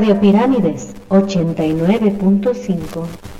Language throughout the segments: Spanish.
Radio Pirámides 89.5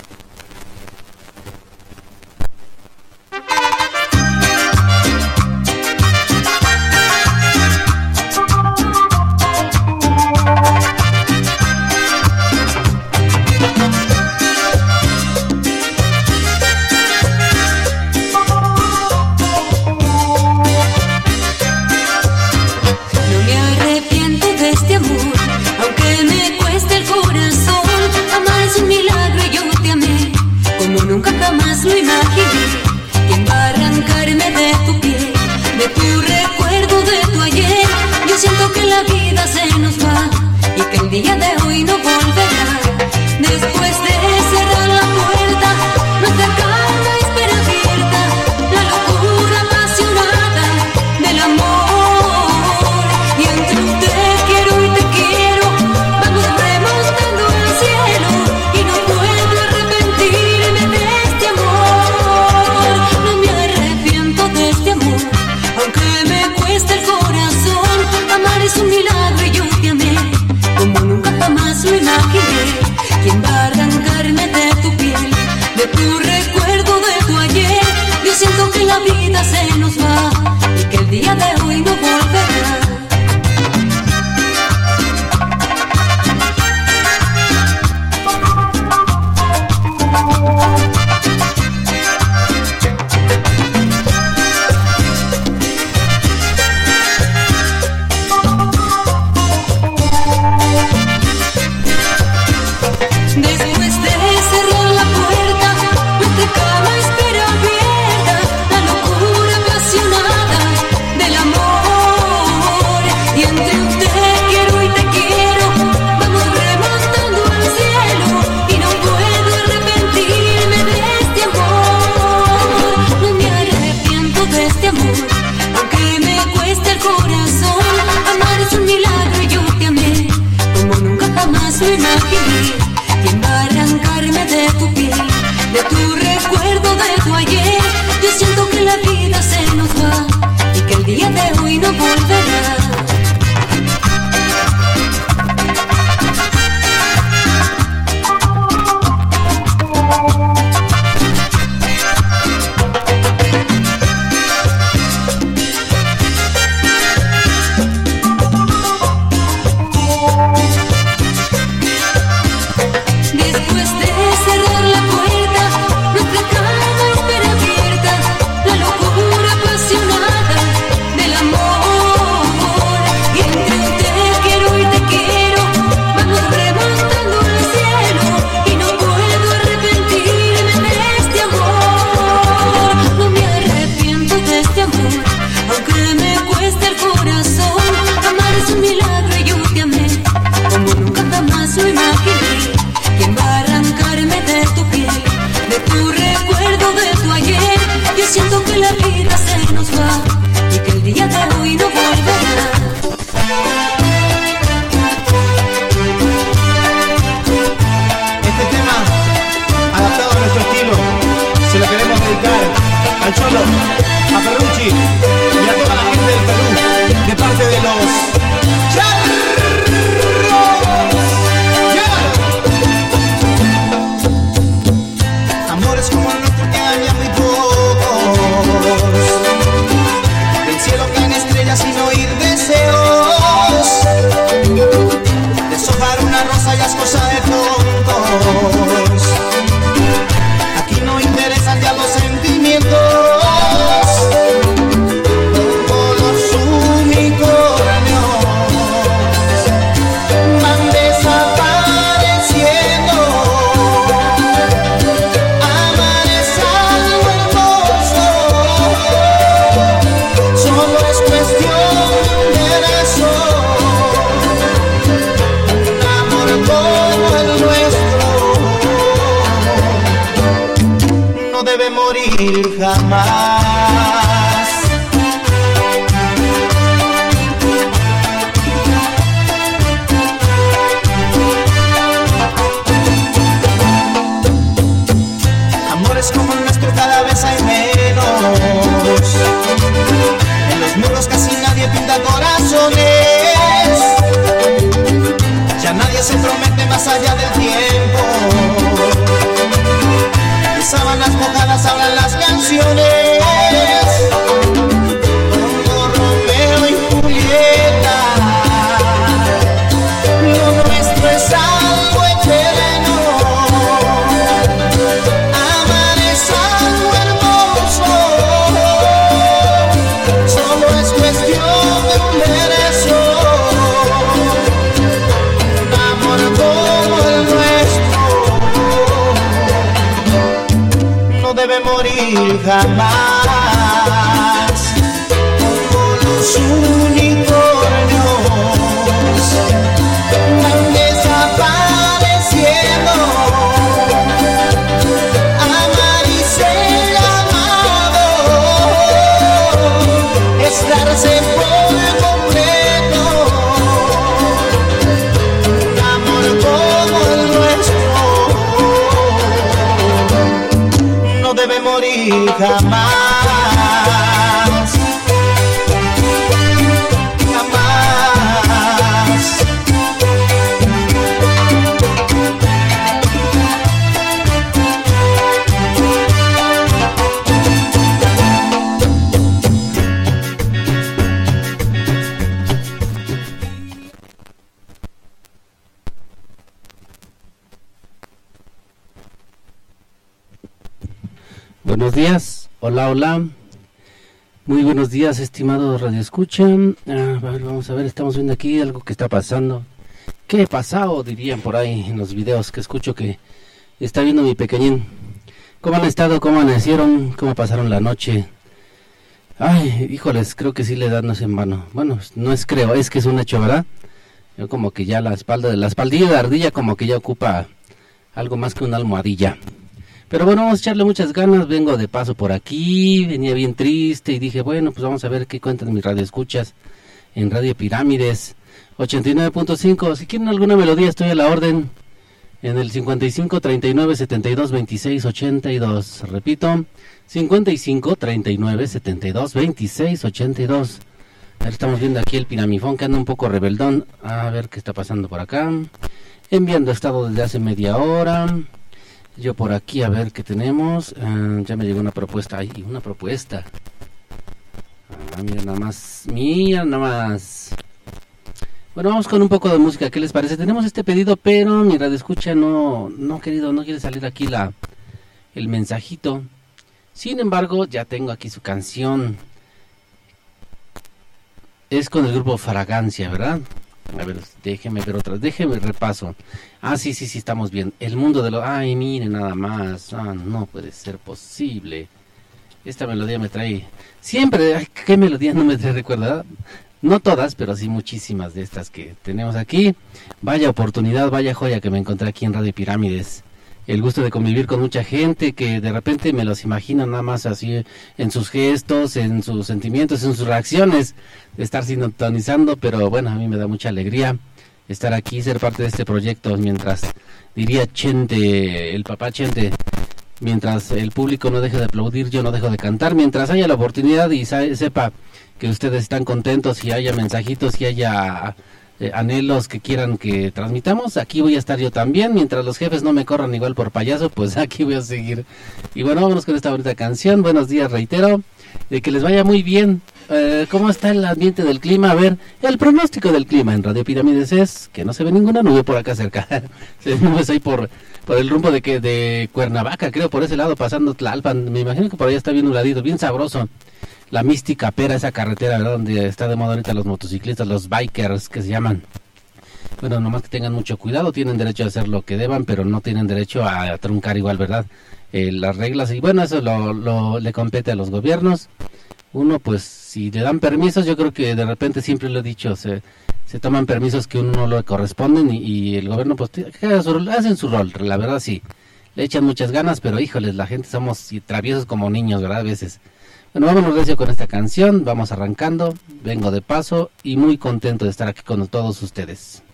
estimado Radio Escucha. Ah, vamos a ver, estamos viendo aquí algo que está pasando. ¿Qué pasado? Dirían por ahí en los videos que escucho que está viendo mi pequeñín. ¿Cómo han estado? ¿Cómo amanecieron? ¿Cómo pasaron la noche? Ay, híjoles, creo que sí le dan en vano. Bueno, no es creo, es que es un hecho, ¿verdad? Yo como que ya la espalda, la espaldilla de ardilla como que ya ocupa algo más que una almohadilla. Pero bueno, vamos a echarle muchas ganas. Vengo de paso por aquí, venía bien triste y dije, bueno, pues vamos a ver qué cuentan mis radioescuchas en Radio Pirámides 89.5. Si quieren alguna melodía, estoy a la orden en el 55 39 72 26 82. Repito, 55 39 72 26 82. A ver, estamos viendo aquí el piramifón que anda un poco rebeldón. A ver qué está pasando por acá. Enviando estado desde hace media hora. Yo por aquí a ver qué tenemos. Ah, ya me llegó una propuesta. Ay, una propuesta. Ah, mira nada más. Mira nada más. Bueno, vamos con un poco de música. ¿Qué les parece? Tenemos este pedido, pero mi radio escucha no, no querido, no quiere salir aquí la, el mensajito. Sin embargo, ya tengo aquí su canción. Es con el grupo Fragancia, ¿verdad? A ver, déjeme ver otras, déjeme repaso. Ah, sí, sí, sí, estamos bien. El mundo de los... Ay, mire, nada más. Ah, no puede ser posible. Esta melodía me trae... Siempre, ay, ¿qué melodía no me trae recuerda? No todas, pero sí muchísimas de estas que tenemos aquí. Vaya oportunidad, vaya joya que me encontré aquí en Radio Pirámides. El gusto de convivir con mucha gente que de repente me los imagino nada más así en sus gestos, en sus sentimientos, en sus reacciones, de estar sintonizando, pero bueno, a mí me da mucha alegría estar aquí, ser parte de este proyecto, mientras diría Chente, el papá Chente, mientras el público no deje de aplaudir, yo no dejo de cantar, mientras haya la oportunidad y sepa que ustedes están contentos y haya mensajitos y haya eh, anhelos que quieran que transmitamos, aquí voy a estar yo también, mientras los jefes no me corran igual por payaso, pues aquí voy a seguir. Y bueno, vámonos con esta bonita canción, buenos días, reitero, de que les vaya muy bien. Eh, ¿Cómo está el ambiente del clima? A ver, el pronóstico del clima en Radio Pirámides es que no se ve ninguna nube por acá cerca. se nubes ahí por, por el rumbo de que de Cuernavaca, creo, por ese lado, pasando Tlalpan. Me imagino que por allá está bien nubladito, bien sabroso. La mística pera, esa carretera, ¿verdad? Donde está de moda ahorita los motociclistas, los bikers que se llaman. Bueno, nomás que tengan mucho cuidado, tienen derecho a hacer lo que deban, pero no tienen derecho a, truncar igual, ¿verdad? Eh, las reglas, y bueno, eso lo, lo- le compete a los gobiernos. Uno, pues, si le dan permisos, yo creo que de repente, siempre lo he dicho, se, toman permisos que uno no le corresponden y, el gobierno, pues, hacen su rol, la verdad sí. Le echan muchas ganas, pero híjoles, la gente somos traviesos como niños, ¿verdad? A veces. Bueno, vámonos recio con esta canción, vamos arrancando, vengo de paso y muy contento de estar aquí con todos ustedes.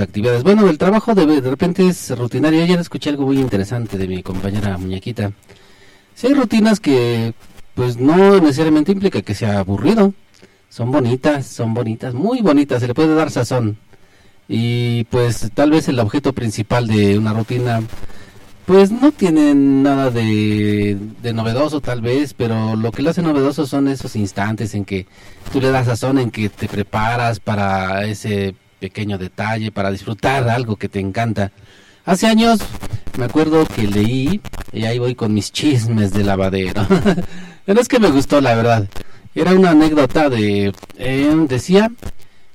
Actividades? Bueno, el trabajo de, de repente es rutinario. Ayer escuché algo muy interesante de mi compañera muñequita. Si hay rutinas que, pues no necesariamente implica que sea aburrido. Son bonitas, son bonitas, muy bonitas. Se le puede dar sazón. Y pues tal vez el objeto principal de una rutina pues no tienen nada de, de novedoso tal vez, pero lo que lo hace novedoso son esos instantes en que tú le das sazón, en que te preparas para ese pequeño detalle, para disfrutar algo que te encanta. Hace años me acuerdo que leí, y ahí voy con mis chismes de lavadero. pero es que me gustó la verdad. Era una anécdota de, eh, decía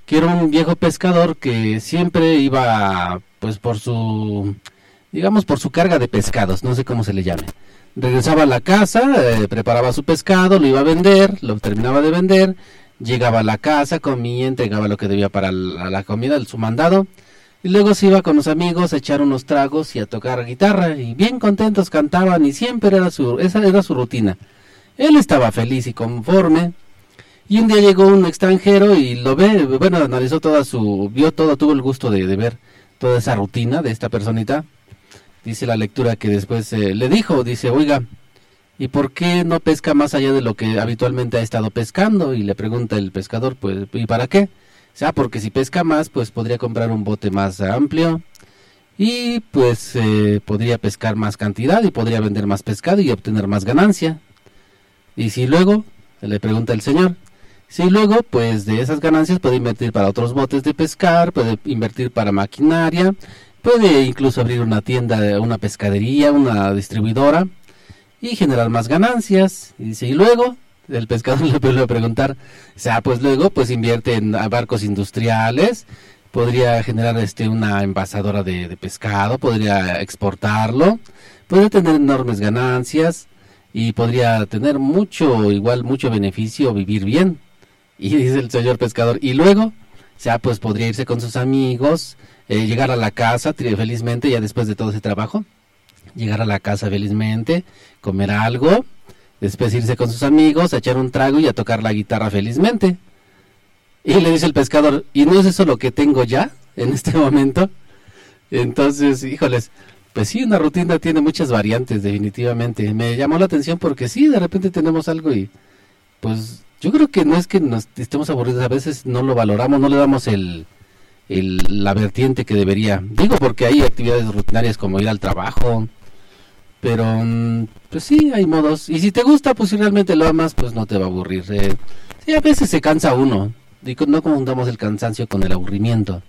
que era un viejo pescador que siempre iba pues por su digamos por su carga de pescados, no sé cómo se le llame. Regresaba a la casa, eh, preparaba su pescado, lo iba a vender, lo terminaba de vender, llegaba a la casa, comía, entregaba lo que debía para la, la comida, su mandado, y luego se iba con los amigos a echar unos tragos y a tocar guitarra, y bien contentos cantaban, y siempre era su, esa era su rutina. Él estaba feliz y conforme, y un día llegó un extranjero y lo ve, bueno, analizó toda su, vio todo, tuvo el gusto de, ver toda esa rutina de esta personita, dice la lectura que después eh, le dijo, dice, oiga, ¿y por qué no pesca más allá de lo que habitualmente ha estado pescando? Y le pregunta el pescador, pues, ¿y para qué? O sea, porque si pesca más, pues podría comprar un bote más amplio y pues eh, podría pescar más cantidad y podría vender más pescado y obtener más ganancia. Y si luego, le pregunta el señor, si luego, pues de esas ganancias puede invertir para otros botes de pescar, puede invertir para maquinaria, Puede incluso abrir una tienda, una pescadería, una distribuidora y generar más ganancias. Y dice, y luego, el pescador le vuelve a preguntar, o sea, pues luego, pues invierte en barcos industriales, podría generar este una envasadora de, pescado, podría exportarlo, podría tener enormes ganancias y podría tener mucho, igual mucho beneficio, vivir bien. Y dice el señor pescador, y luego, o sea, pues podría irse con sus amigos, eh, llegar a la casa felizmente, ya después de todo ese trabajo, llegar a la casa felizmente, comer algo, después irse con sus amigos, a echar un trago y a tocar la guitarra felizmente. Y le dice el pescador, ¿y no es eso lo que tengo ya en este momento? Entonces, híjoles, pues sí, una rutina tiene muchas variantes, definitivamente. Me llamó la atención porque sí, de repente tenemos algo y pues yo creo que no es que nos estemos aburridos, a veces no lo valoramos, no le damos el, el- la vertiente que debería. Digo porque hay actividades rutinarias como ir al trabajo, pero mm, pues sí, hay modos. Y si te gusta, pues si realmente lo amas, pues no te va a aburrir. eh. sí, a veces se cansa uno. Y no confundamos el cansancio con el aburrimiento.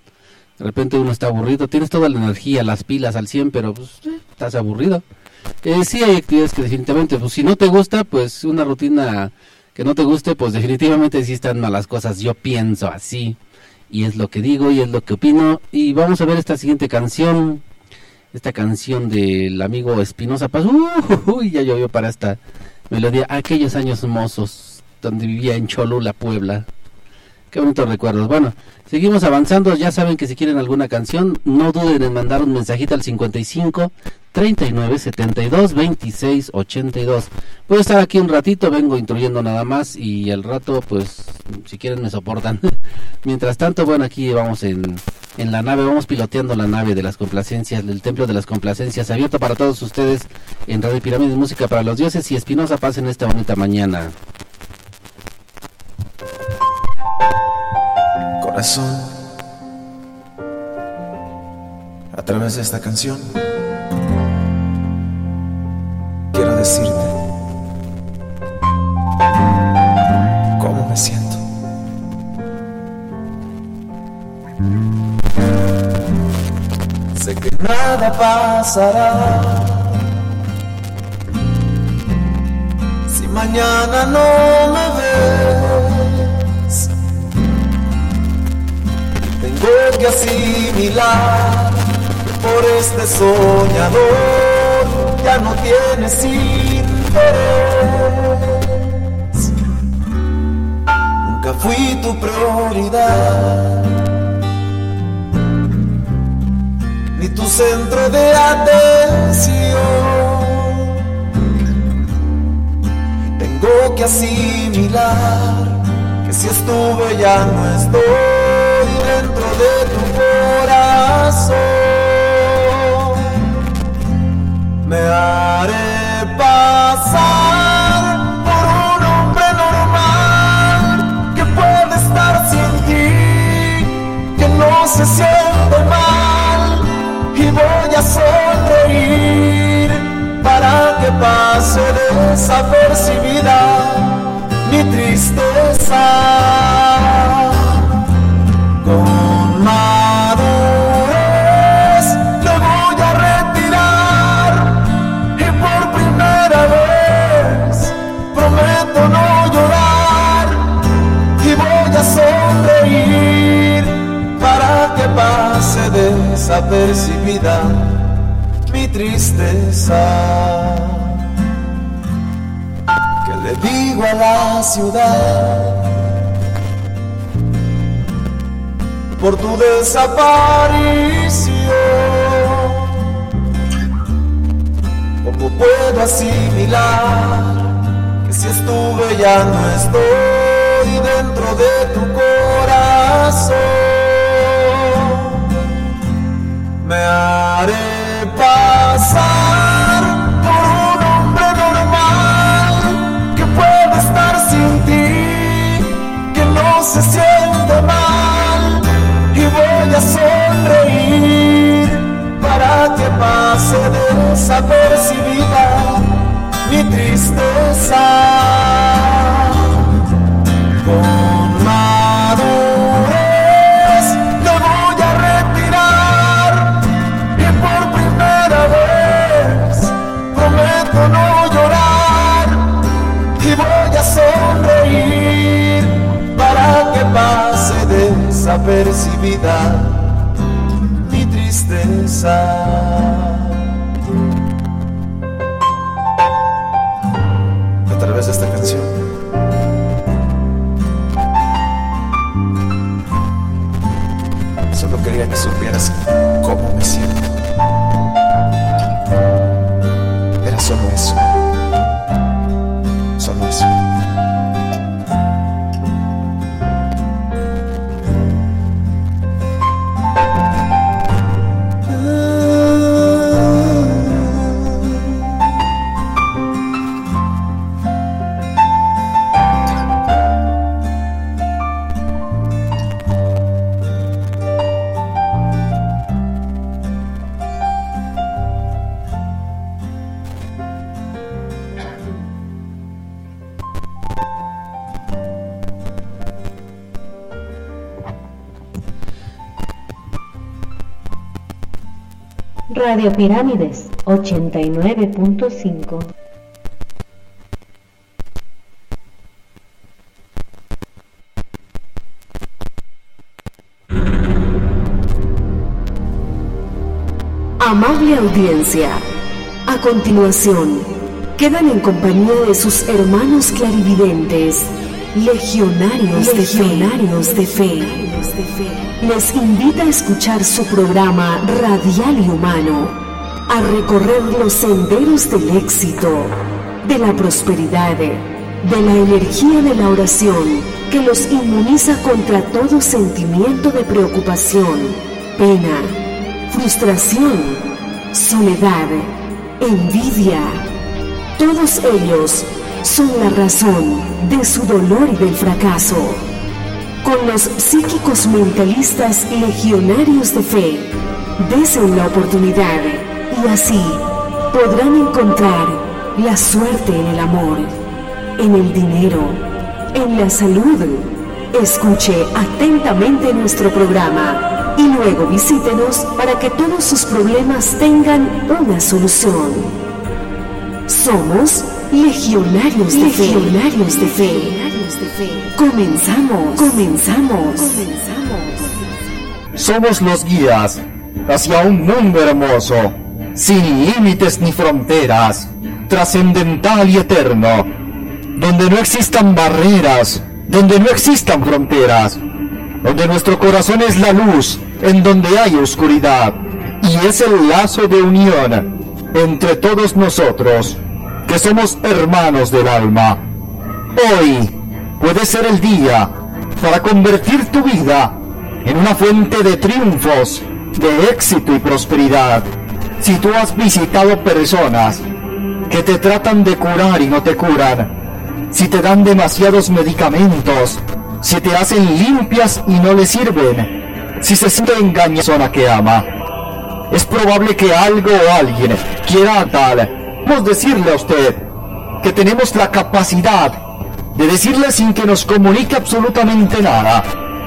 De repente uno está aburrido, tienes toda la energía, las pilas al 100, pero pues eh, estás aburrido. Eh, sí hay actividades que definitivamente, pues si no te gusta, pues una rutina que no te guste, pues definitivamente sí están malas cosas. Yo pienso así. Y es lo que digo y es lo que opino. Y vamos a ver esta siguiente canción. Esta canción del amigo Espinosa Paz. Uy, ya llovió para esta melodía. Aquellos años mozos donde vivía en Cholula, Puebla. Qué bonitos recuerdos. Bueno, seguimos avanzando. Ya saben que si quieren alguna canción, no duden en mandar un mensajito al 55 39 72 26 82. Voy a estar aquí un ratito, vengo instruyendo nada más y al rato, pues, si quieren me soportan. Mientras tanto, bueno, aquí vamos en, en la nave, vamos piloteando la nave de las complacencias, del Templo de las Complacencias, abierto para todos ustedes en Radio Pirámides Música para los Dioses y Espinosa Paz en esta bonita mañana. A través de esta canción, quiero decirte cómo me siento. Sé que nada pasará si mañana no me ves. Que asimilar por este soñador ya no tienes interés. Nunca fui tu prioridad, ni tu centro de atención. Tengo que asimilar que si estuve ya no estoy de tu corazón. Me haré pasar por un hombre normal que puede estar sin ti, que no se siente mal y voy a sonreír para que pase desapercibida mi tristeza mi tristeza que le digo a la ciudad por tu desaparición. ¿Cómo puedo asimilar que si estuve ya no estoy dentro de tu corazón? Me haré pasar por un hombre normal que puede estar sin ti, que no se siente mal y voy a sonreír para que pase desapercibida mi tristeza. Sonreír para que pase desapercibida pensar a través de esta canción. Solo quería que supieras cómo me siento. Radio Pirámides 89.5 Amable audiencia, a continuación quedan en compañía de sus hermanos clarividentes, legionarios, legionarios de fe. Les invita a escuchar su programa radial y humano, a recorrer los senderos del éxito, de la prosperidad, de la energía de la oración que los inmuniza contra todo sentimiento de preocupación, pena, frustración, soledad, envidia. Todos ellos son la razón de su dolor y del fracaso. Con los psíquicos mentalistas legionarios de fe, desen la oportunidad y así podrán encontrar la suerte en el amor, en el dinero, en la salud. Escuche atentamente nuestro programa y luego visítenos para que todos sus problemas tengan una solución. Somos legionarios de fe. Legionarios de fe. Comenzamos, comenzamos, Somos los guías hacia un mundo hermoso, sin límites ni fronteras, trascendental y eterno, donde no existan barreras, donde no existan fronteras, donde nuestro corazón es la luz, en donde hay oscuridad, y es el lazo de unión entre todos nosotros, somos hermanos del alma. Hoy puede ser el día para convertir tu vida en una fuente de triunfos, de éxito y prosperidad. Si tú has visitado personas que te tratan de curar y no te curan, si te dan demasiados medicamentos, si te hacen limpias y no le sirven, si se siente engañada que ama, es probable que algo o alguien quiera tal. Podemos decirle a usted que tenemos la capacidad de decirle sin que nos comunique absolutamente nada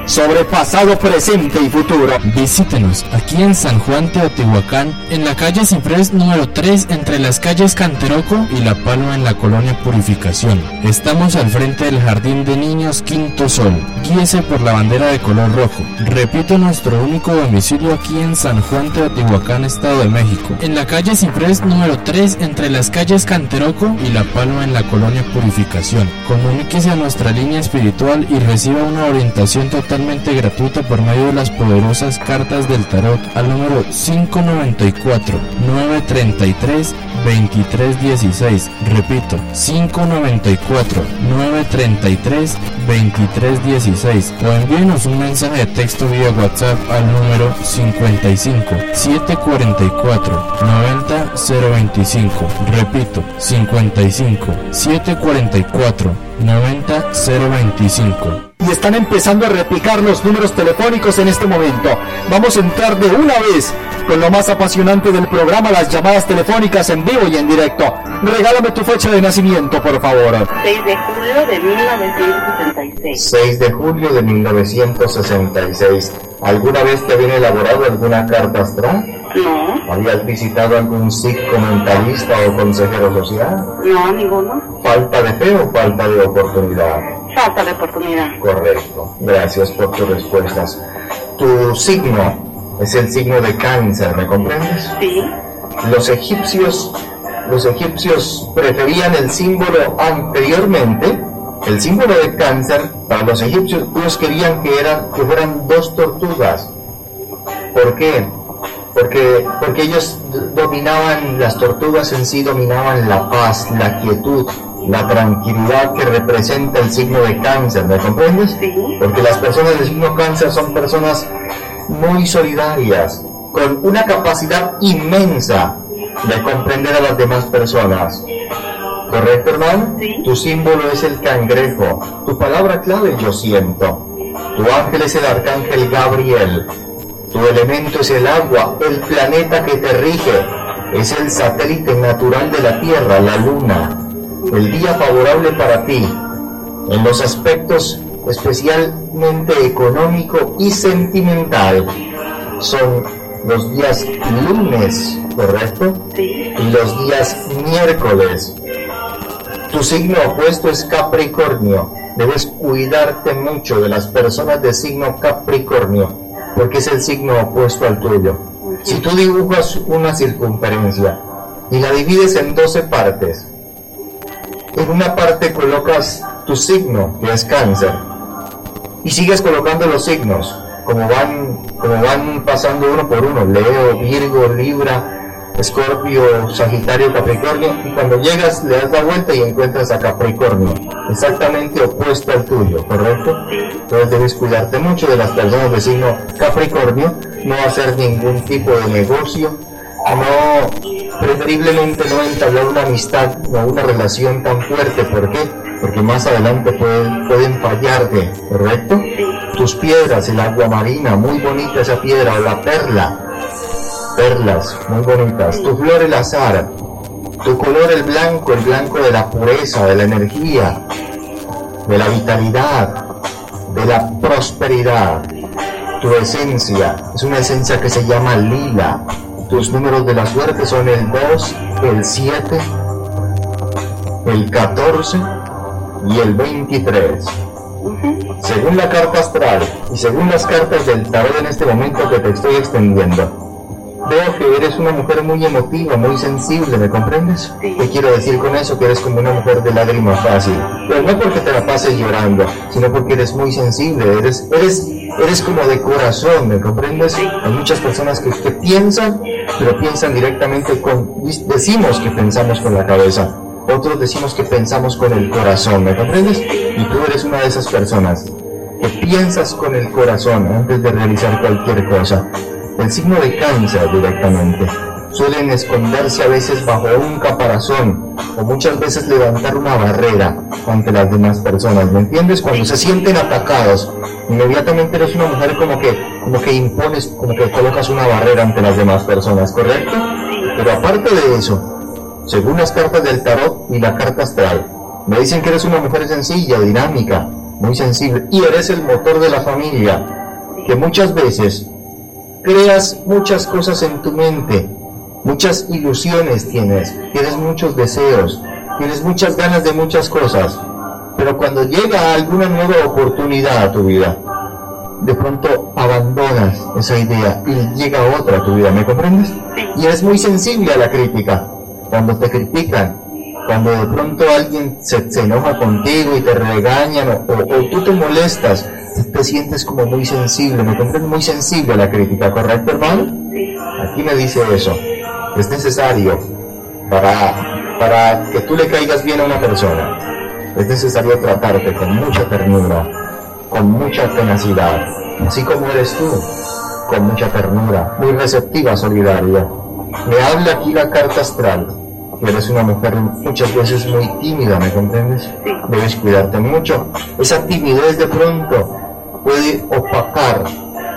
sobre pasado, presente y futuro. Visítenos aquí en San Juan Teotihuacán, en la calle Ciprés número 3, entre las calles Canteroco y La Palma en la colonia Purificación. Estamos al frente del Jardín de Niños Quinto Sol. Guíese por la bandera de color rojo. Repito nuestro único domicilio aquí en San Juan Teotihuacán, Estado de México. En la calle Ciprés número 3, entre las calles Canteroco y La Palma en la colonia Purificación. Comuníquese a nuestra línea espiritual y reciba una orientación total gratuita por medio de las poderosas cartas del tarot al número 594 933 2316. Repito, 594 933 2316 o envíenos un mensaje de texto vía WhatsApp al número 55 744 90 025. Repito, 55 744 90 025 y están empezando a replicar los números telefónicos en este momento. Vamos a entrar de una vez con lo más apasionante del programa, las llamadas telefónicas en vivo y en directo. Regálame tu fecha de nacimiento, por favor. 6 de julio de 1966. 6 de julio de 1966. ¿Alguna vez te habían elaborado alguna carta astral? No. ¿Habías visitado algún psicomentalista o consejero social? No, ninguno. ¿Falta de fe o falta de oportunidad? Falta de oportunidad. Correcto. Gracias por tus respuestas. Tu signo es el signo de cáncer, ¿me comprendes? Sí. Los egipcios, los egipcios preferían el símbolo anteriormente, el símbolo de cáncer, para los egipcios ellos querían que, eran, que fueran dos tortugas. ¿Por qué? Porque, porque ellos dominaban, las tortugas en sí dominaban la paz, la quietud, la tranquilidad que representa el signo de cáncer, ¿me comprendes? Porque las personas del signo cáncer son personas muy solidarias, con una capacidad inmensa de comprender a las demás personas. ¿Correcto, hermano? Tu símbolo es el cangrejo. Tu palabra clave yo siento. Tu ángel es el arcángel Gabriel. Tu elemento es el agua, el planeta que te rige. Es el satélite natural de la Tierra, la Luna. El día favorable para ti. En los aspectos especialmente económico y sentimental son los días lunes, ¿correcto? Y los días miércoles. Tu signo opuesto es Capricornio. Debes cuidarte mucho de las personas de signo Capricornio, porque es el signo opuesto al tuyo. Si tú dibujas una circunferencia y la divides en 12 partes, en una parte colocas tu signo, que es cáncer, y sigues colocando los signos, como van, como van pasando uno por uno, Leo, Virgo, Libra, Escorpio, Sagitario, Capricornio, y cuando llegas le das la vuelta y encuentras a Capricornio, exactamente opuesto al tuyo, ¿correcto? Entonces debes cuidarte mucho de las personas de signo Capricornio, no hacer ningún tipo de negocio, no, preferiblemente no entablar una amistad o una relación tan fuerte, ¿por qué? Porque más adelante pueden, pueden fallarte, ¿correcto? Tus piedras, el agua marina, muy bonita esa piedra, o la perla, perlas muy bonitas. Tu flor el azar, tu color el blanco, el blanco de la pureza, de la energía, de la vitalidad, de la prosperidad. Tu esencia es una esencia que se llama lila. Tus números de la suerte son el 2, el 7, el 14 y el 23. Según la carta astral y según las cartas del tarot en este momento que te estoy extendiendo, veo que eres una mujer muy emotiva, muy sensible, ¿me comprendes? ¿Qué quiero decir con eso? Que eres como una mujer de lágrima fácil. Pero no porque te la pases llorando, sino porque eres muy sensible, eres, eres, eres como de corazón, ¿me comprendes? Hay muchas personas que, que piensan, pero piensan directamente con, decimos que pensamos con la cabeza. Otros decimos que pensamos con el corazón, ¿me comprendes? Y tú eres una de esas personas que piensas con el corazón antes de realizar cualquier cosa el signo de cáncer directamente. Suelen esconderse a veces bajo un caparazón o muchas veces levantar una barrera ante las demás personas. ¿Me entiendes? Cuando se sienten atacados, inmediatamente eres una mujer como que, como que impones, como que colocas una barrera ante las demás personas, ¿correcto? Pero aparte de eso, según las cartas del tarot y la carta astral, me dicen que eres una mujer sencilla, dinámica, muy sensible y eres el motor de la familia, que muchas veces creas muchas cosas en tu mente, muchas ilusiones tienes, tienes muchos deseos, tienes muchas ganas de muchas cosas, pero cuando llega alguna nueva oportunidad a tu vida, de pronto abandonas esa idea y llega otra a tu vida, ¿me comprendes? Y eres muy sensible a la crítica. Cuando te critican, cuando de pronto alguien se, se enoja contigo y te regañan o, o tú te molestas, te sientes como muy sensible, me comprendes muy sensible a la crítica, ¿correcto, hermano? Aquí me dice eso. Es necesario para, para que tú le caigas bien a una persona. Es necesario tratarte con mucha ternura, con mucha tenacidad, así como eres tú, con mucha ternura, muy receptiva, solidaria. Me habla aquí la carta astral, eres una mujer muchas veces muy tímida, ¿me comprendes? Debes cuidarte mucho. Esa timidez de pronto puede opacar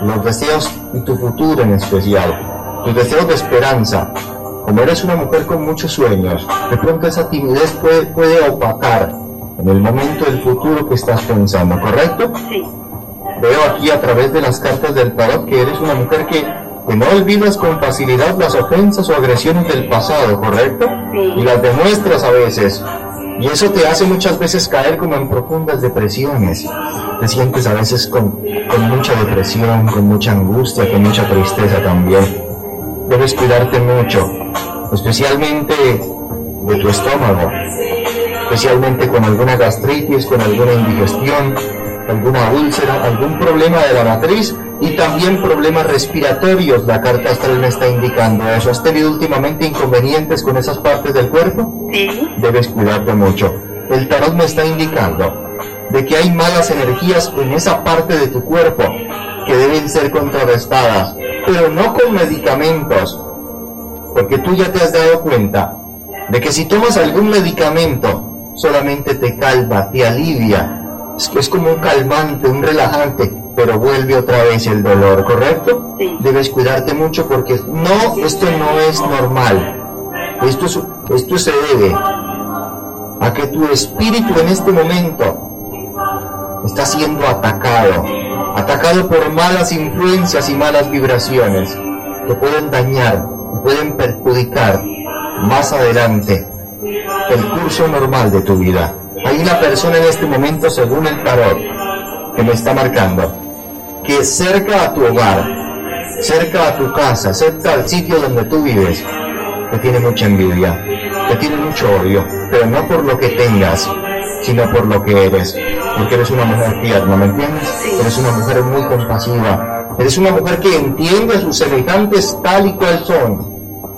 los deseos y tu futuro en especial, tus deseos de esperanza. Como eres una mujer con muchos sueños, de pronto esa timidez puede, puede opacar en el momento del futuro que estás pensando, ¿correcto? Sí. Veo aquí a través de las cartas del tarot que eres una mujer que, que no olvidas con facilidad las ofensas o agresiones del pasado, ¿correcto? Sí. Y las demuestras a veces Y eso te hace muchas veces caer como en profundas depresiones. Te sientes a veces con, con mucha depresión, con mucha angustia, con mucha tristeza también. Debes cuidarte mucho, especialmente de tu estómago, especialmente con alguna gastritis, con alguna indigestión, alguna úlcera, algún problema de la matriz y también problemas respiratorios. La carta astral me está indicando eso. ¿Has tenido últimamente inconvenientes con esas partes del cuerpo? Sí. Debes cuidarte mucho. El tarot me está indicando de que hay malas energías en esa parte de tu cuerpo que deben ser contrarrestadas, pero no con medicamentos, porque tú ya te has dado cuenta de que si tomas algún medicamento solamente te calma, te alivia, es, es como un calmante, un relajante, pero vuelve otra vez el dolor, ¿correcto? Sí. Debes cuidarte mucho porque no, esto no es normal. Esto, es, esto se debe a que tu espíritu en este momento está siendo atacado, atacado por malas influencias y malas vibraciones que pueden dañar, que pueden perjudicar más adelante el curso normal de tu vida. Hay una persona en este momento, según el tarot, que me está marcando, que cerca a tu hogar, cerca a tu casa, cerca al sitio donde tú vives, te tiene mucha envidia, te tiene mucho odio, pero no por lo que tengas, sino por lo que eres, porque eres una mujer tierna, ¿me entiendes? Eres una mujer muy compasiva, eres una mujer que entiende a sus semejantes tal y cual son,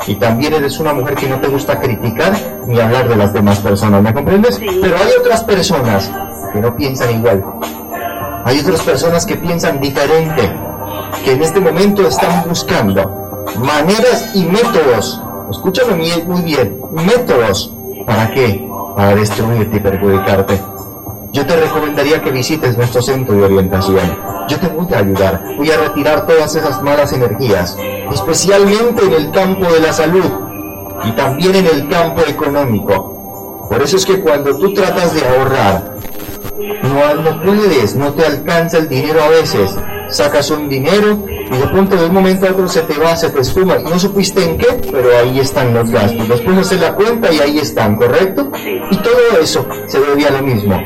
y también eres una mujer que no te gusta criticar ni hablar de las demás personas, ¿me comprendes? Pero hay otras personas que no piensan igual. Hay otras personas que piensan diferente, que en este momento están buscando maneras y métodos, escúchame muy bien, métodos, ¿para qué? Para destruirte y perjudicarte. Yo te recomendaría que visites nuestro centro de orientación. Yo te voy a ayudar. Voy a retirar todas esas malas energías, especialmente en el campo de la salud y también en el campo económico. Por eso es que cuando tú tratas de ahorrar, no, no puedes, no te alcanza el dinero a veces. Sacas un dinero y de pronto de un momento a otro se te va, se te esfuma no supiste en qué, pero ahí están los gastos. Después haces la cuenta y ahí están, ¿correcto? Y todo eso se debe a lo mismo,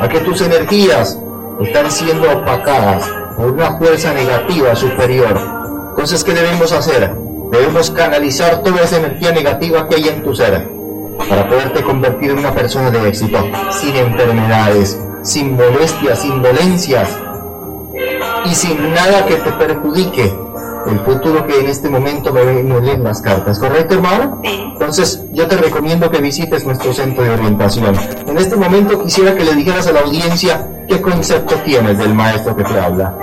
a que tus energías están siendo opacadas por una fuerza negativa superior. Entonces, ¿qué debemos hacer? Debemos canalizar toda esa energía negativa que hay en tu ser para poderte convertir en una persona de éxito, sin enfermedades, sin molestias, sin dolencias y sin nada que te perjudique el futuro que en este momento me, leen las cartas, ¿correcto hermano? Entonces yo te recomiendo que visites nuestro centro de orientación. En este momento quisiera que le dijeras a la audiencia qué concepto tienes del maestro que te habla.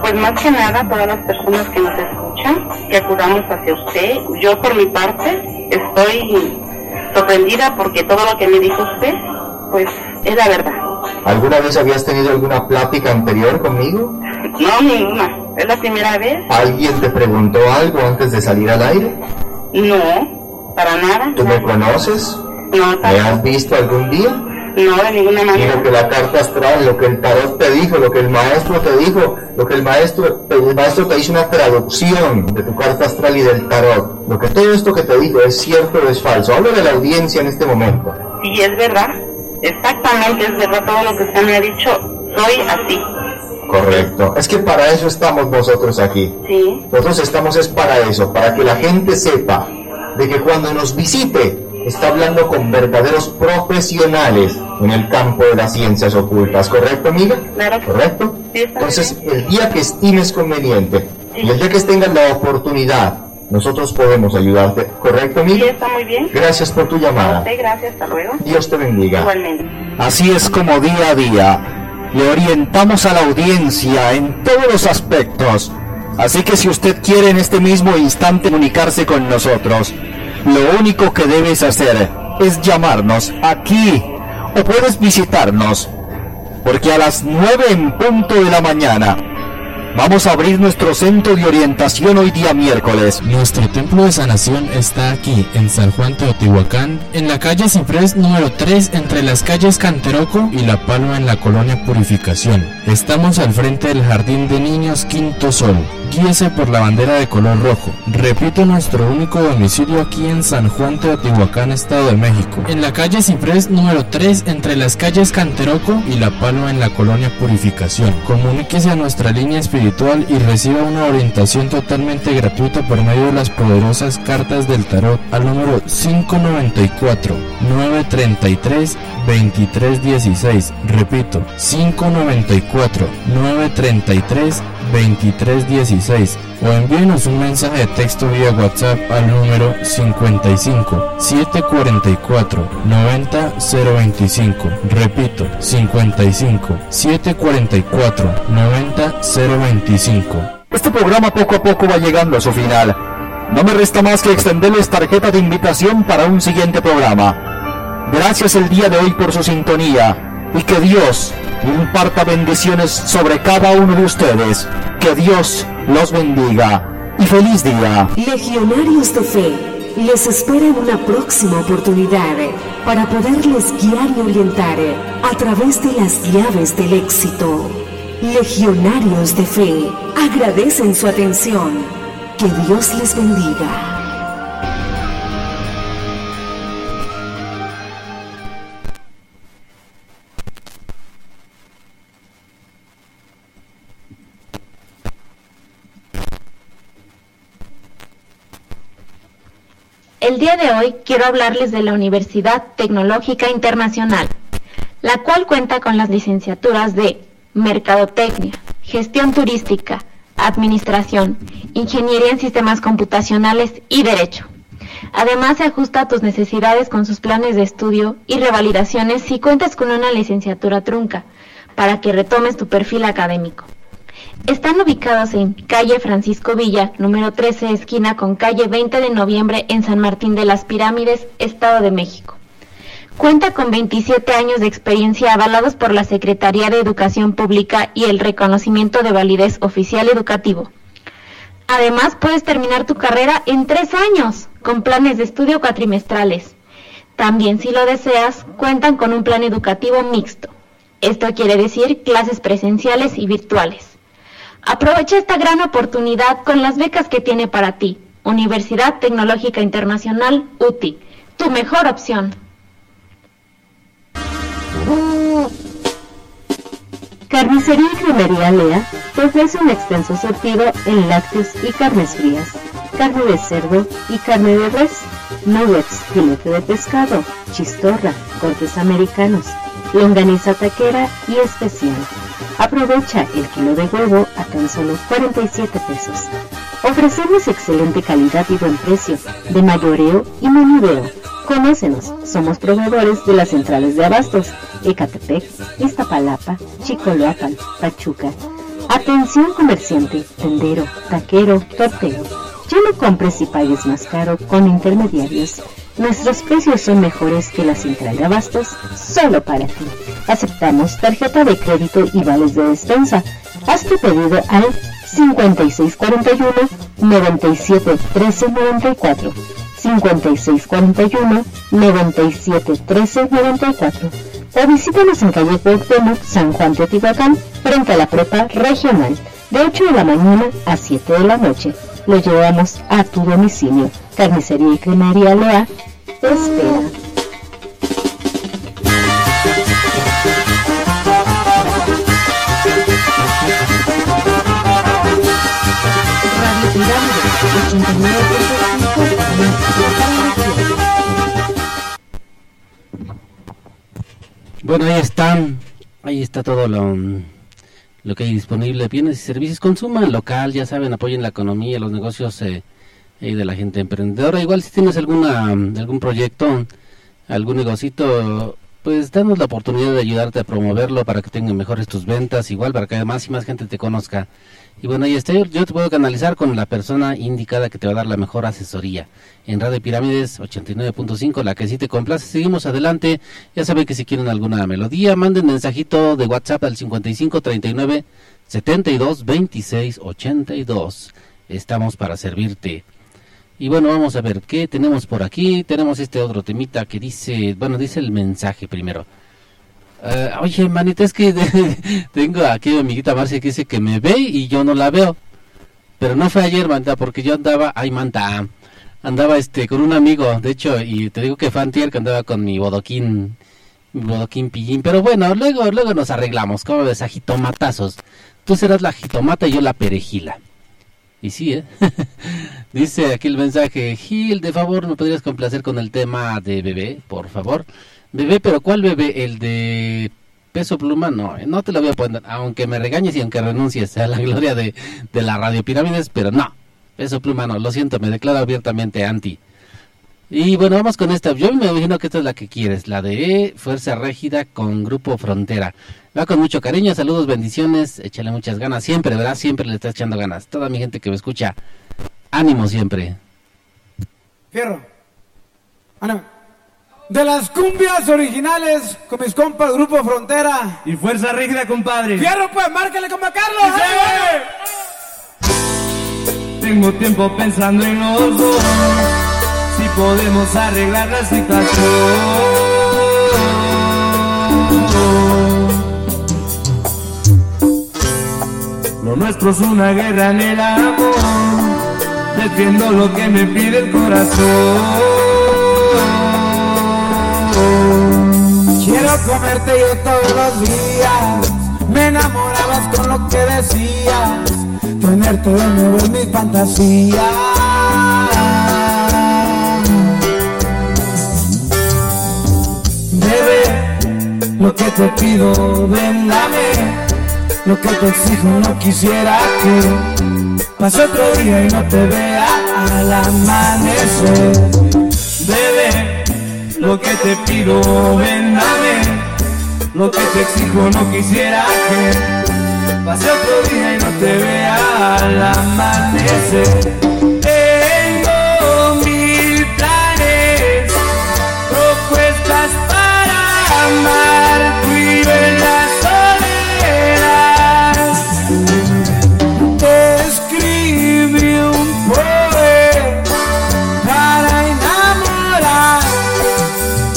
Pues más que nada, todas las personas que nos escuchan, que acudamos hacia usted, yo por mi parte estoy sorprendida porque todo lo que me dijo usted, pues es la verdad. ¿Alguna vez habías tenido alguna plática anterior conmigo? No, ninguna. ¿Es la primera vez? ¿Alguien te preguntó algo antes de salir al aire? No, para nada. ¿Tú me conoces? No, ¿Me has visto algún día? no, de ninguna Y manera. lo que la carta astral, lo que el tarot te dijo, lo que el maestro te dijo, lo que el maestro, el maestro te hizo una traducción de tu carta astral y del tarot. Lo que todo esto que te dijo es cierto o es falso. Hablo de la audiencia en este momento. Sí, es verdad. Exactamente, es verdad todo lo que usted me ha dicho. Soy así. Correcto. Es que para eso estamos nosotros aquí. Sí. Nosotros estamos es para eso, para que la gente sepa de que cuando nos visite está hablando con verdaderos profesionales en el campo de las ciencias ocultas, ¿correcto, amiga? Claro. ¿Correcto? Sí, Entonces, el día que estimes conveniente y el día que tengas la oportunidad, nosotros podemos ayudarte, ¿correcto, Sí, amiga? está muy bien. Gracias por tu llamada. usted, gracias. Hasta luego. Dios te bendiga. Igualmente. Así es como día a día le orientamos a la audiencia en todos los aspectos. Así que si usted quiere en este mismo instante comunicarse con nosotros, lo único que debes hacer es llamarnos aquí o puedes visitarnos, porque a las 9 en punto de la mañana vamos a abrir nuestro centro de orientación hoy día miércoles. Nuestro templo de sanación está aquí, en San Juan Teotihuacán, en la calle Ciprés número 3, entre las calles Canteroco y La Palma en la colonia Purificación. Estamos al frente del Jardín de Niños Quinto Sol. guíese por la bandera de color rojo. Repito, nuestro único domicilio aquí en San Juan Teotihuacán, Estado de México. En la calle Ciprés número 3, entre las calles Canteroco y La Palma en la colonia Purificación. Comuníquese a nuestra línea espiritual y reciba una orientación totalmente gratuita por medio de las poderosas cartas del tarot al número 594 933 2316. Repito, 594 933 2316 o envíenos un mensaje de texto vía WhatsApp al número 55 744 90 025. Repito, 55 744 90 025. Este programa poco a poco va llegando a su final. No me resta más que extenderles tarjeta de invitación para un siguiente programa. Gracias el día de hoy por su sintonía y que Dios imparta bendiciones sobre cada uno de ustedes. Que Dios los bendiga y feliz día. Legionarios de Fe les espera en una próxima oportunidad para poderles guiar y orientar a través de las llaves del éxito. Legionarios de Fe agradecen su atención. Que Dios les bendiga. El día de hoy quiero hablarles de la Universidad Tecnológica Internacional, la cual cuenta con las licenciaturas de Mercadotecnia, Gestión Turística, Administración, Ingeniería en Sistemas Computacionales y Derecho. Además, se ajusta a tus necesidades con sus planes de estudio y revalidaciones si cuentas con una licenciatura trunca, para que retomes tu perfil académico. Están ubicados en calle Francisco Villa, número 13, esquina con calle 20 de noviembre en San Martín de las Pirámides, Estado de México. Cuenta con 27 años de experiencia avalados por la Secretaría de Educación Pública y el reconocimiento de validez oficial educativo. Además, puedes terminar tu carrera en tres años, con planes de estudio cuatrimestrales. También, si lo deseas, cuentan con un plan educativo mixto. Esto quiere decir clases presenciales y virtuales. Aprovecha esta gran oportunidad con las becas que tiene para ti. Universidad Tecnológica Internacional, UTI, tu mejor opción. Carnicería y Cremería Lea te ofrece un extenso surtido en lácteos y carnes frías, carne de cerdo y carne de res, nuggets, filete de pescado, chistorra, cortes americanos, longaniza taquera y especial. Aprovecha el kilo de huevo a tan solo 47 pesos. Ofrecemos excelente calidad y buen precio, de mayoreo y menudeo. Conócenos, somos proveedores de las centrales de abastos, Ecatepec, Iztapalapa, Chicoloapan, Pachuca. Atención comerciante, tendero, taquero, tortero. Ya no compres y pagues más caro con intermediarios. Nuestros precios son mejores que la central de abastos, solo para ti. Aceptamos tarjeta de crédito y vales de despensa. Haz tu pedido al 5641 97 13 94. 5641 97 13 94 o visítanos en calle Cuauhtémoc, San Juan Teotihuacán, frente a la prepa regional, de 8 de la mañana a 7 de la noche. Lo llevamos a tu domicilio. Carnicería y Cremería Loa te espera. Radio Pirámide 89.5 Bueno, ahí están. Ahí está todo lo, lo que hay disponible. Bienes y servicios. Consuman local, ya saben, apoyen la economía, los negocios eh, eh, de la gente emprendedora. Igual si tienes alguna algún proyecto, algún negocito, pues danos la oportunidad de ayudarte a promoverlo para que tengan mejores tus ventas, igual para que más y más gente te conozca. Y bueno, está, yo, yo te puedo canalizar con la persona indicada que te va a dar la mejor asesoría. En Radio Pirámides 89.5, la que sí te complace. Seguimos adelante. Ya saben que si quieren alguna melodía, manden mensajito de WhatsApp al 55 39 72 26 82. Estamos para servirte. Y bueno, vamos a ver qué tenemos por aquí. Tenemos este otro temita que dice, bueno, dice el mensaje primero. Eh, oye, manita, es que tengo aquí mi amiguita Marcia que dice que me ve y yo no la veo. Pero no fue ayer, Manta, porque yo andaba, ay, Manta, andaba este con un amigo, de hecho, y te digo que fue antier que andaba con mi bodoquín, mi bodoquín pillín, pero bueno, luego, luego nos arreglamos, como ves, a jitomatazos. Tú serás la jitomata y yo la perejila. Y sí, ¿eh? Dice aquí el mensaje, Gil, de favor, ¿me podrías complacer con el tema de bebé, por favor? Bebé, pero ¿cuál bebé? ¿El de peso pluma? No, eh, no te lo voy a poner, aunque me regañes y aunque renuncies a la gloria de, de la radio pirámides, pero no, peso pluma no, lo siento, me declaro abiertamente anti. Y bueno, vamos con esta. Yo me imagino que esta es la que quieres, la de Fuerza Régida con Grupo Frontera. Va con mucho cariño, saludos, bendiciones, échale muchas ganas, siempre, ¿verdad? Siempre le está echando ganas. Toda mi gente que me escucha, ánimo siempre. Fierro. Ánimo. De las cumbias originales con mis compas Grupo Frontera. Y Fuerza Rígida, compadre. Fierro, pues, márcale como a Carlos. Tengo tiempo pensando en los dos. Podemos arreglar la situación. Lo nuestro es una guerra en el amor. Defiendo lo que me pide el corazón. Quiero comerte yo todos los días. Me enamorabas con lo que decías. Tenerte de nuevo en mis fantasías. Te pido, ven, dame. Lo que te exijo, no quisiera que pase otro día y no te vea al amanecer. Bebé, lo que te pido, ven, dame. Lo que te exijo, no quisiera que pase otro día y no te vea al amanecer. Tengo amar, en la soledad. Te escribí un poema para enamorar.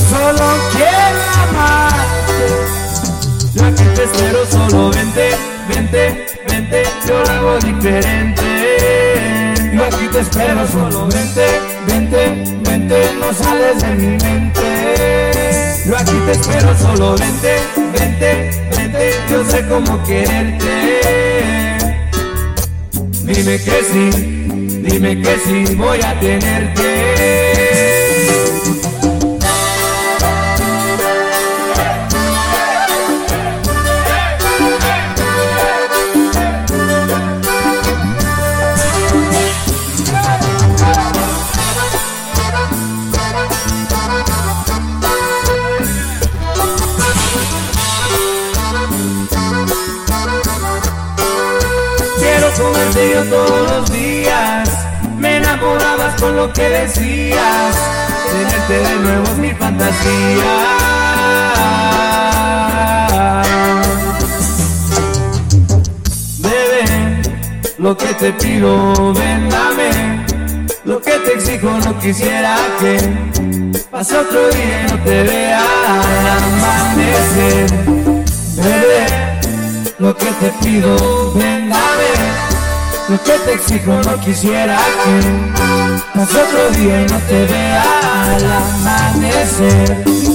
Solo quiero amarte. Yo aquí te espero, solo vente, vente, vente, yo lo hago diferente. Yo aquí te espero, solo vente, vente, vente, no sales de mi mente. Yo aquí te espero, solo vente, vente, vente, yo sé cómo quererte. Dime que sí, dime que sí, voy a tenerte. Comerte yo todos los días. Me enamorabas con lo que decías. Tenerte de nuevo es mi fantasía. Bebé, lo que te pido, ven, dame. Lo que te exijo, no quisiera que pase otro día y no te vea al amanecer. Bebé, lo que te pido, ven. Lo que te exijo no quisiera que pase otro día y no te vea al amanecer.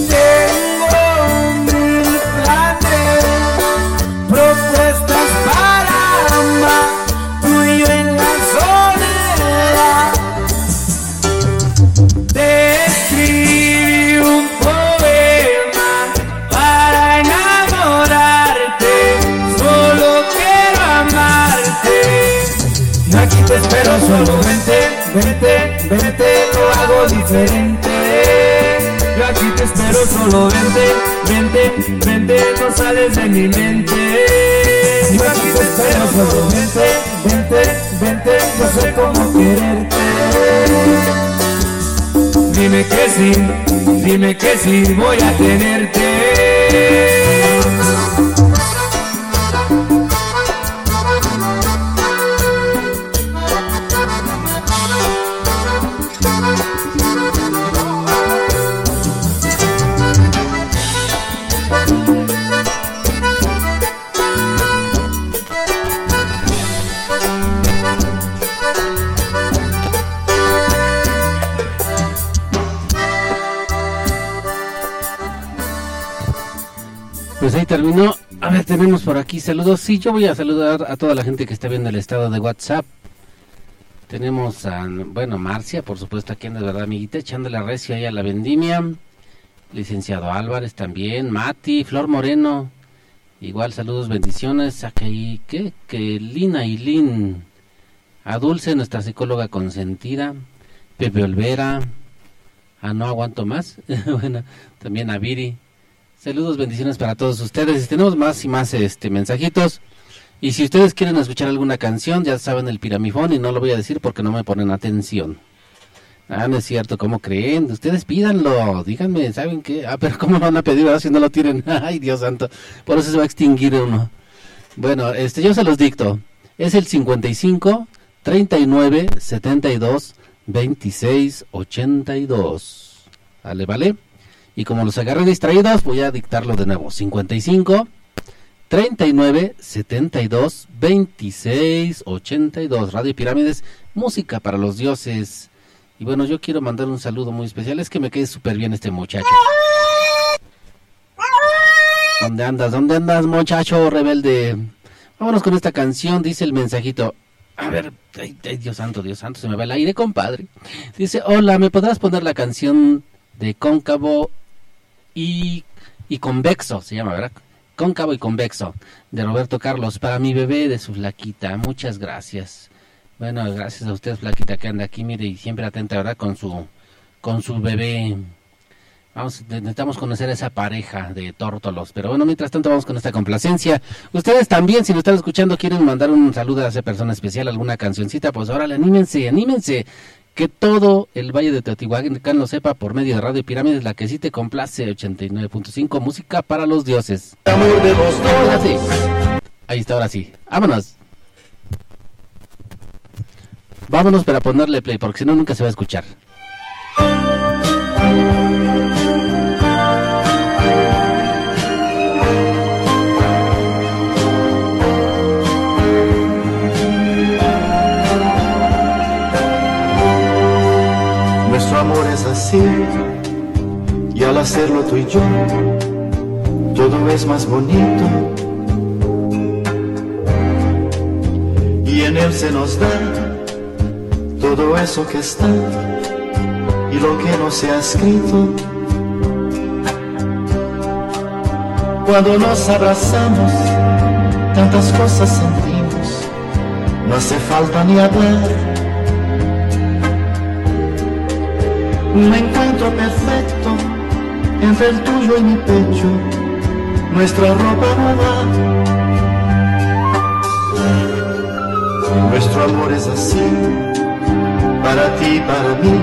Yo aquí te espero, solo vente, vente, vente, no sales de mi mente. Yo aquí te espero, solo vente, vente, vente, yo sé cómo quererte. Dime que sí, dime que sí, voy a tenerte. Terminó. A ver, tenemos por aquí saludos. Sí, yo voy a saludar a toda la gente que está viendo el estado de WhatsApp. Tenemos a, bueno, Marcia, por supuesto, aquí en de verdad, amiguita, echándole recio ahí a la vendimia. Licenciado Álvarez también, Mati, Flor Moreno. Igual saludos, bendiciones. Acá ahí, ¿qué? Que Lina y Lin. A Dulce, nuestra psicóloga consentida. Pepe Olvera. Ah, no aguanto más. bueno, también a Viri. Saludos, bendiciones para todos ustedes. Tenemos más y más este mensajitos. Y si ustedes quieren escuchar alguna canción, ya saben el piramifón y no lo voy a decir porque no me ponen atención. Ah, no es cierto, ¿cómo creen? Ustedes pídanlo, díganme, ¿saben qué? Ah, pero ¿cómo van a pedir ahora si no lo tienen? Ay, Dios santo, por eso se va a extinguir uno. Bueno, este, yo se los dicto. Es el 55 39 72 26 82. Vale, vale. Y como los agarré distraídos, voy a dictarlo de nuevo. 55 39 72 26 82. Radio Pirámides, música para los dioses. Y bueno, yo quiero mandar un saludo muy especial. Es que me quede súper bien este muchacho. ¿Dónde andas? ¿Dónde andas, muchacho rebelde? Vámonos con esta canción, dice el mensajito. A ver, Dios santo, Dios santo, se me va el aire, compadre. Dice, hola, ¿me podrás poner la canción de cóncavo y, y convexo? Se llama, ¿verdad? Cóncavo y convexo, de Roberto Carlos, para mi bebé de su flaquita. Muchas gracias. Bueno, gracias a usted, flaquita, que anda aquí, mire, y siempre atenta, ¿verdad? Con su, con su bebé. Vamos, necesitamos conocer a esa pareja de tórtolos. Pero bueno, mientras tanto vamos con esta complacencia. Ustedes también, si lo están escuchando, quieren mandar un saludo a esa persona especial, alguna cancioncita, pues órale, anímense, anímense. Que todo el Valle de Teotihuacán lo sepa por medio de Radio Pirámides, la que sí te complace, 89.5, música para los dioses. Ahora sí. Ahí está, ahora sí. Vámonos. Vámonos para ponerle play, porque si no nunca se va a escuchar. Y al hacerlo tú y yo, todo es más bonito. Y en él se nos da todo eso que está y lo que no se ha escrito. Cuando nos abrazamos, tantas cosas sentimos, no hace falta ni hablar. Un encuentro perfecto entre el tuyo y mi pecho, nuestra ropa nueva. Nuestro amor es así, para ti y para mí,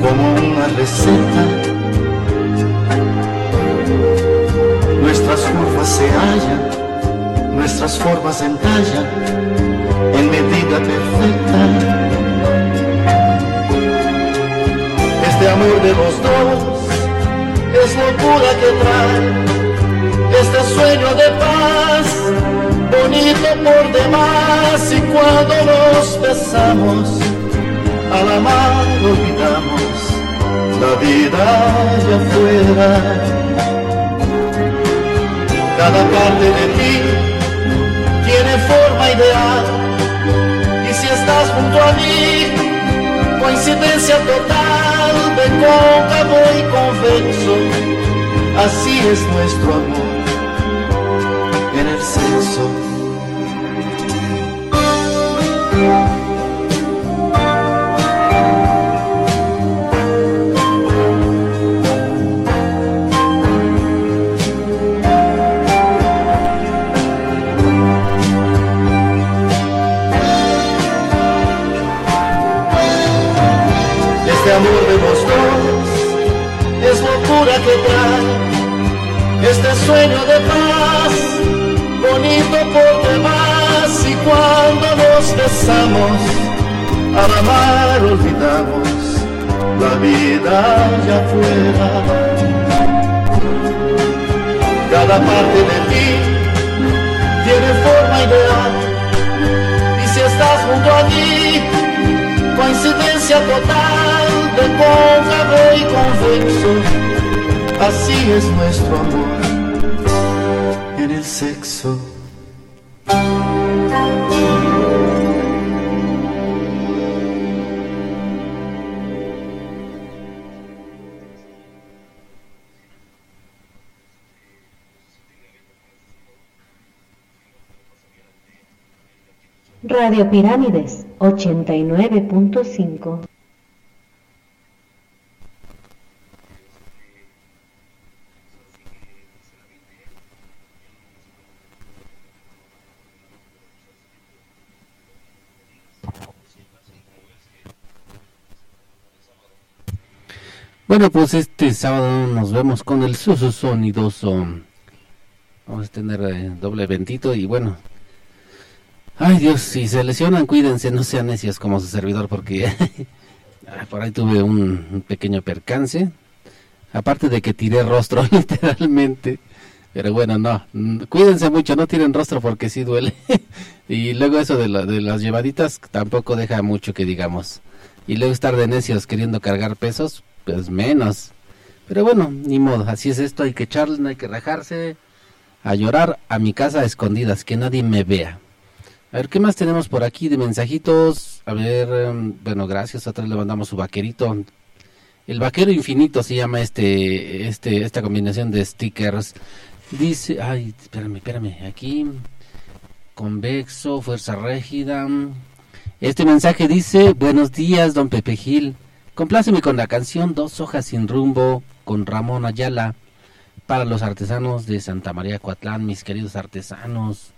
como una receta. Nuestras curvas se hallan, nuestras formas entallan en medida perfecta. Este amor de los dos. Es locura que trae este sueño de paz, bonito por demás. Y cuando nos besamos, al amar olvidamos. La vida allá afuera. Cada parte de ti tiene forma ideal. Y si estás junto a mí, coincidencia total de cóncavo y convexo, así es nuestro amor en el sexo. Sueño de paz, bonito por demás y cuando nos besamos, al amar olvidamos la vida allá afuera. Cada parte de ti tiene forma ideal y si estás junto a mí, coincidencia total de cóncavo y convexo, así es nuestro amor Radio Pirámides 89.5 Bueno, pues este sábado nos vemos con el Susu Sonidoso. Vamos a tener eh, doble eventito y bueno. Ay Dios, si se lesionan, cuídense, no sean necios como su servidor porque ah, por ahí tuve un, pequeño percance. Aparte de que tiré rostro literalmente. Pero bueno, no, cuídense mucho, no tiren rostro porque sí duele. y luego eso de, la- de las llevaditas tampoco deja mucho que digamos. Y luego estar de necios queriendo cargar pesos, pues menos. Pero bueno, ni modo, así es esto, hay que echarle, no hay que rajarse. A llorar a mi casa a escondidas, que nadie me vea. A ver, ¿qué más tenemos por aquí de mensajitos? A ver, em, bueno, gracias, vez le mandamos su vaquerito. El vaquero infinito se llama este, este, esta combinación de stickers. Dice, ay, espérame, espérame, aquí. Convexo, fuerza rígida. Este mensaje dice, buenos días, don Pepe Gil. Compláceme con la canción Dos hojas sin rumbo con Ramón Ayala para los artesanos de Santa María Coatlán, mis queridos artesanos.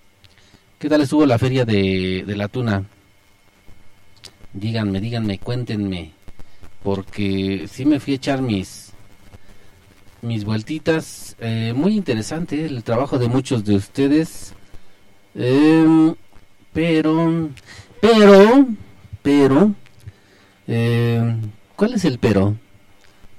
¿Qué tal estuvo la feria de, de la tuna? Díganme, díganme, cuéntenme. Porque sí me fui a echar mis, mis vueltitas. Eh, muy interesante el trabajo de muchos de ustedes. Em, pero, pero, pero, eh, ¿cuál es el pero?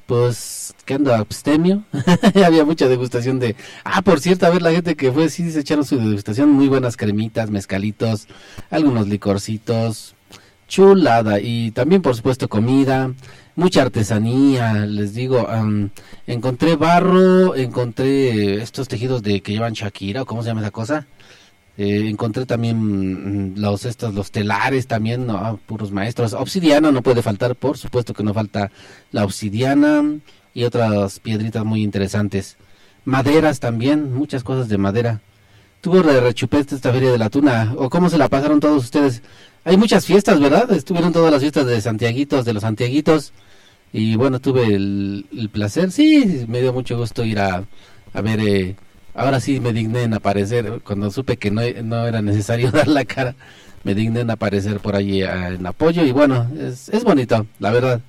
Pues que ando abstemio. Había mucha degustación de. Ah, por cierto, a ver, la gente que fue, sí se echaron su degustación. Muy buenas cremitas, mezcalitos, algunos licorcitos. Chulada. Y también, por supuesto, comida. Mucha artesanía. Les digo, am, encontré barro, encontré estos tejidos de que llevan Shakira, o cómo se llama esa cosa. Eh, encontré también mm, los estos los telares también no, Ah, puros maestros. Obsidiana no puede faltar por supuesto que no falta la obsidiana y otras piedritas muy interesantes. Maderas también muchas cosas de madera. Tuvo de rechupete esta feria de la tuna. O cómo se la pasaron todos ustedes hay muchas fiestas verdad estuvieron todas las fiestas de Santiaguitos de los Santiaguitos. Y bueno tuve el, placer. Sí me dio mucho gusto ir a, a ver eh, ahora sí me digné en aparecer. Cuando supe que no, no era necesario dar la cara me digné en aparecer por allí ah, en apoyo. Y bueno es, es bonito la verdad.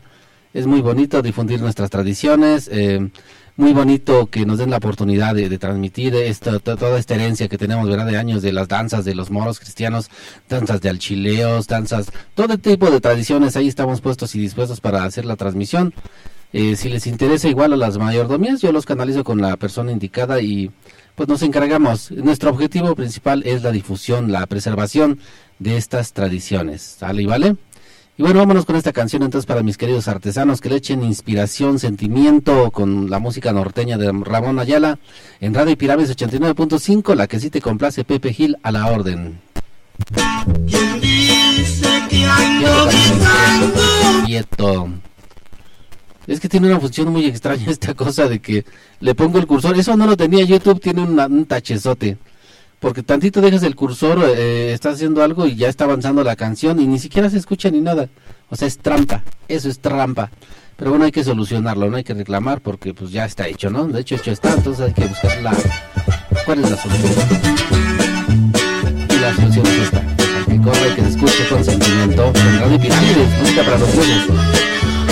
Es muy bonito difundir nuestras tradiciones eh, muy bonito que nos den la oportunidad de, de transmitir esta, to- toda esta herencia que tenemos verdad de años de las danzas de los moros cristianos danzas de alchileos danzas todo tipo de tradiciones. Ahí estamos puestos y dispuestos para hacer la transmisión eh, si les interesa igual a las mayordomías, yo los canalizo con la persona indicada y pues nos encargamos. Nuestro objetivo principal es la difusión, la preservación de estas tradiciones. ¿Sale y vale? Y bueno, vámonos con esta canción entonces para mis queridos artesanos que le echen inspiración, sentimiento con la música norteña de Ramón Ayala en Radio Pirámides 89.5, la que sí te complace Pepe Gil a la orden. ¿Quién dice que ando. Es que tiene una función muy extraña esta cosa de que le pongo el cursor. Eso no lo tenía YouTube, tiene un tachezote. Porque tantito dejas el cursor, eh, estás haciendo algo y ya está avanzando la canción y ni siquiera se escucha ni nada. O sea, es trampa. Eso es trampa. Pero bueno, hay que solucionarlo, no hay que reclamar porque pues ya está hecho, ¿no? De hecho, hecho está, entonces hay que buscar la... ¿Cuál es la solución? Y la solución es esta. Que corre, que se escuche con sentimiento. En Radio para los buenos.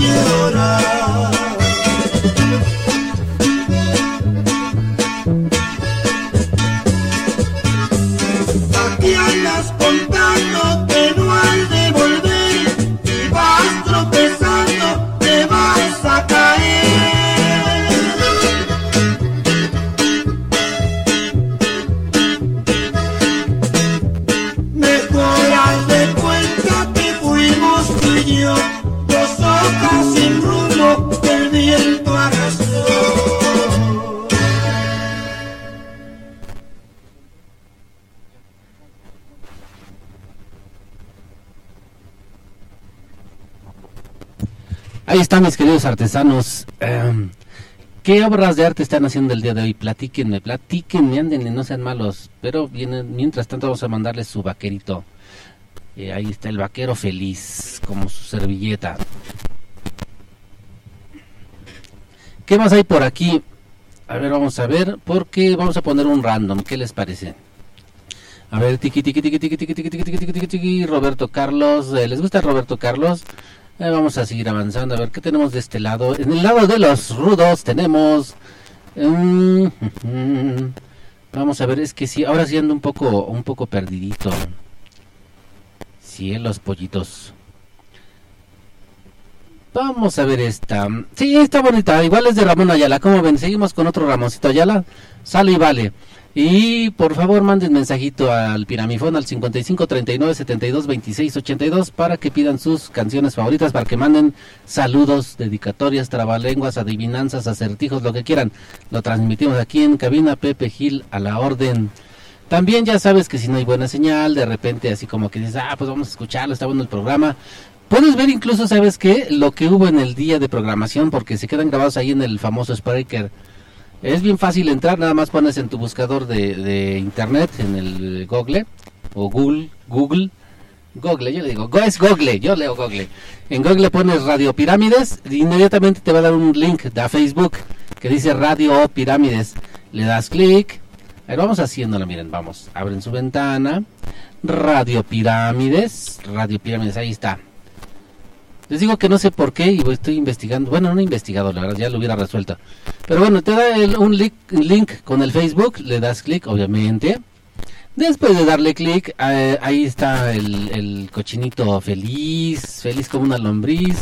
you. Queridos artesanos. Em, ¿Qué obras de arte están haciendo el día de hoy? Platíquenme, platíquenme, ándenle, no sean malos. Pero vienen, mientras tanto vamos a mandarles su vaquerito. Eh, ahí está el vaquero feliz, como su servilleta. ¿Qué más hay por aquí? A ver, vamos a ver, porque vamos a poner un random. ¿Qué les parece? A ver, tiqui, tiqui, tiqui, tiqui, tiqui, tiqui, tiqui, tiqui, tiqui, tiqui, Roberto Carlos. eh, ¿Les gusta Roberto Carlos? Eh, vamos a seguir avanzando. A ver, ¿qué tenemos de este lado? En el lado de los rudos tenemos... mm, vamos a ver, es que sí, ahora sí ando un poco, un poco perdidito. Sí, los pollitos. Vamos a ver esta. Sí, está bonita. Igual es de Ramón Ayala. ¿Cómo ven? Seguimos con otro Ramoncito Ayala. Sale y vale. Y por favor manden mensajito al Piramifón al 55 39 72 26 82 para que pidan sus canciones favoritas, para que manden saludos, dedicatorias, trabalenguas, adivinanzas, acertijos, lo que quieran. Lo transmitimos aquí en cabina Pepe Gil a la orden. También ya sabes que si no hay buena señal, de repente así como que dices, ah, pues vamos a escucharlo, está bueno el programa. Puedes ver incluso, ¿sabes qué? Lo que hubo en el día de programación, porque se quedan grabados ahí en el famoso Spreaker. Es bien fácil entrar, nada más pones en tu buscador de, de internet, en el Google, o Google, Google, Google, yo le digo, go- es Google, yo leo Google. En Google pones Radio Pirámides, inmediatamente te va a dar un link de Facebook que dice Radio Pirámides. Le das clic, ahí vamos haciéndolo, miren, vamos, abren su ventana, Radio Pirámides, Radio Pirámides, ahí está. Les digo que no sé por qué y estoy investigando. Bueno, no he investigado, la verdad, ya lo hubiera resuelto. Pero bueno, te da el- un link, link con el Facebook, le das clic, obviamente. Después de darle clic, eh, ahí está el, cochinito feliz, feliz como una lombriz.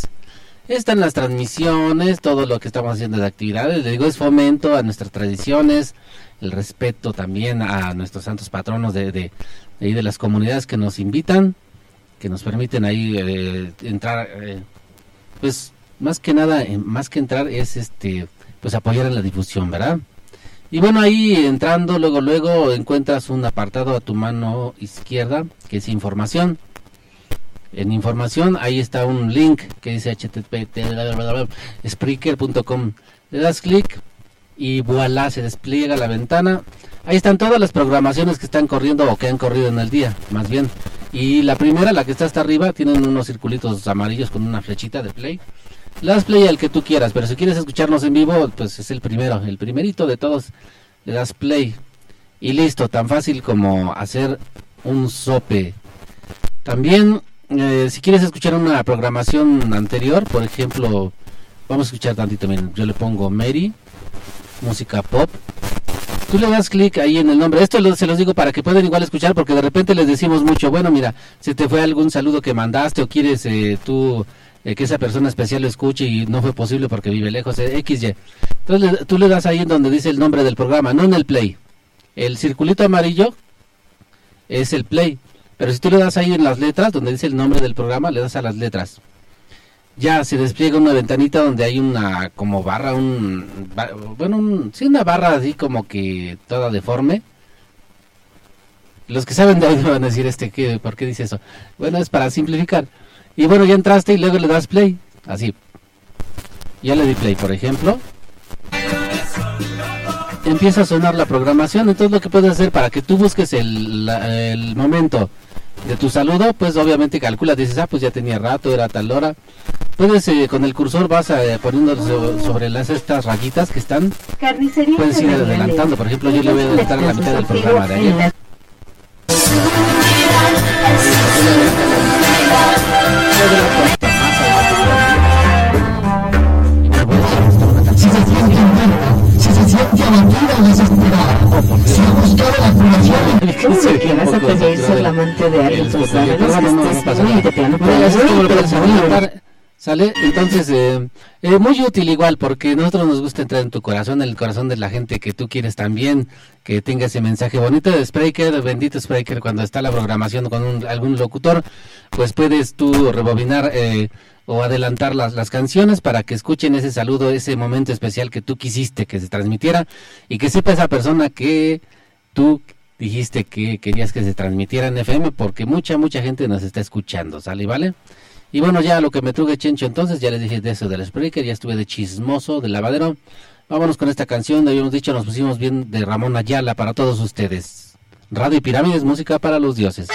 Están las transmisiones, todo lo que estamos haciendo de actividades. Le digo, es fomento a nuestras tradiciones, el respeto también a nuestros santos patronos de, de, de las comunidades que nos invitan, que nos permiten ahí eh, entrar. eh, pues más que nada, eh, más que entrar es este, pues apoyar en la difusión, ¿verdad? Y bueno, ahí entrando, luego, luego encuentras un apartado a tu mano izquierda que es información. En información, ahí está un link que dice http spreaker.com. Le das clic y voilà, se despliega la ventana. Ahí están todas las programaciones que están corriendo o que han corrido en el día, más bien. Y la primera, la que está hasta arriba, tienen unos circulitos amarillos con una flechita de play. Le das play al que tú quieras, pero si quieres escucharnos en vivo, pues es el primero, el primerito de todos. Le das play y listo, tan fácil como hacer un sope. También, eh, si quieres escuchar una programación anterior, por ejemplo, Vamos a escuchar tantito, miren. Yo le pongo Mary, música pop. Tú le das clic ahí en el nombre. Esto se los digo para que puedan igual escuchar porque de repente les decimos mucho, bueno, mira, se te fue algún saludo que mandaste o quieres eh, tú eh, que esa persona especial lo escuche y no fue posible porque vive lejos, eh, XY. Entonces tú le das ahí en donde dice el nombre del programa, no en el play. El circulito amarillo es el play. Pero si tú le das ahí en las letras, donde dice el nombre del programa, le das a las letras. Ya se despliega una ventanita donde hay una como barra, un bueno, un- sí una barra así como que toda deforme. Los que saben de audio van a decir este que por qué dice eso. Bueno, es para simplificar. Y bueno, ya entraste y luego le das play, así. Ya le di play, por ejemplo. Empieza a sonar la programación, entonces lo que puedes hacer para que tú busques el momento de tu saludo, pues obviamente calcula, dices, ah, pues ya tenía rato, era tal hora. Puedes, eh, con el cursor vas eh, poniendo so- sobre las estas rayitas que están, Carnicería puedes ir adelantando. Por ejemplo, yo le voy a adelantar a la mitad del programa de surtido en ayer. Se abatida o desesperada, si ha buscado la curación, Sería que vas a ser la amante de alguien, el pues no, no ¿Sale? Entonces, eh, eh, muy útil igual, porque nosotros nos gusta entrar en tu corazón, en el corazón de la gente que tú quieres también, que tenga ese mensaje bonito de Spreaker, bendito Spreaker, cuando está la programación con un- algún locutor, pues puedes tú rebobinar eh, o adelantar las, las canciones para que escuchen ese saludo, ese momento especial que tú quisiste que se transmitiera y que sepa esa persona que tú dijiste que querías que se transmitiera en FM, porque mucha, mucha gente nos está escuchando, ¿sale? ¿Vale? Y bueno, ya lo que me truque Chencho entonces, ya les dije de eso del Spreaker, ya estuve de chismoso, del lavadero. Vámonos con esta canción, habíamos dicho, nos pusimos bien de Ramón Ayala para todos ustedes. Radio y Pirámides, música para los dioses.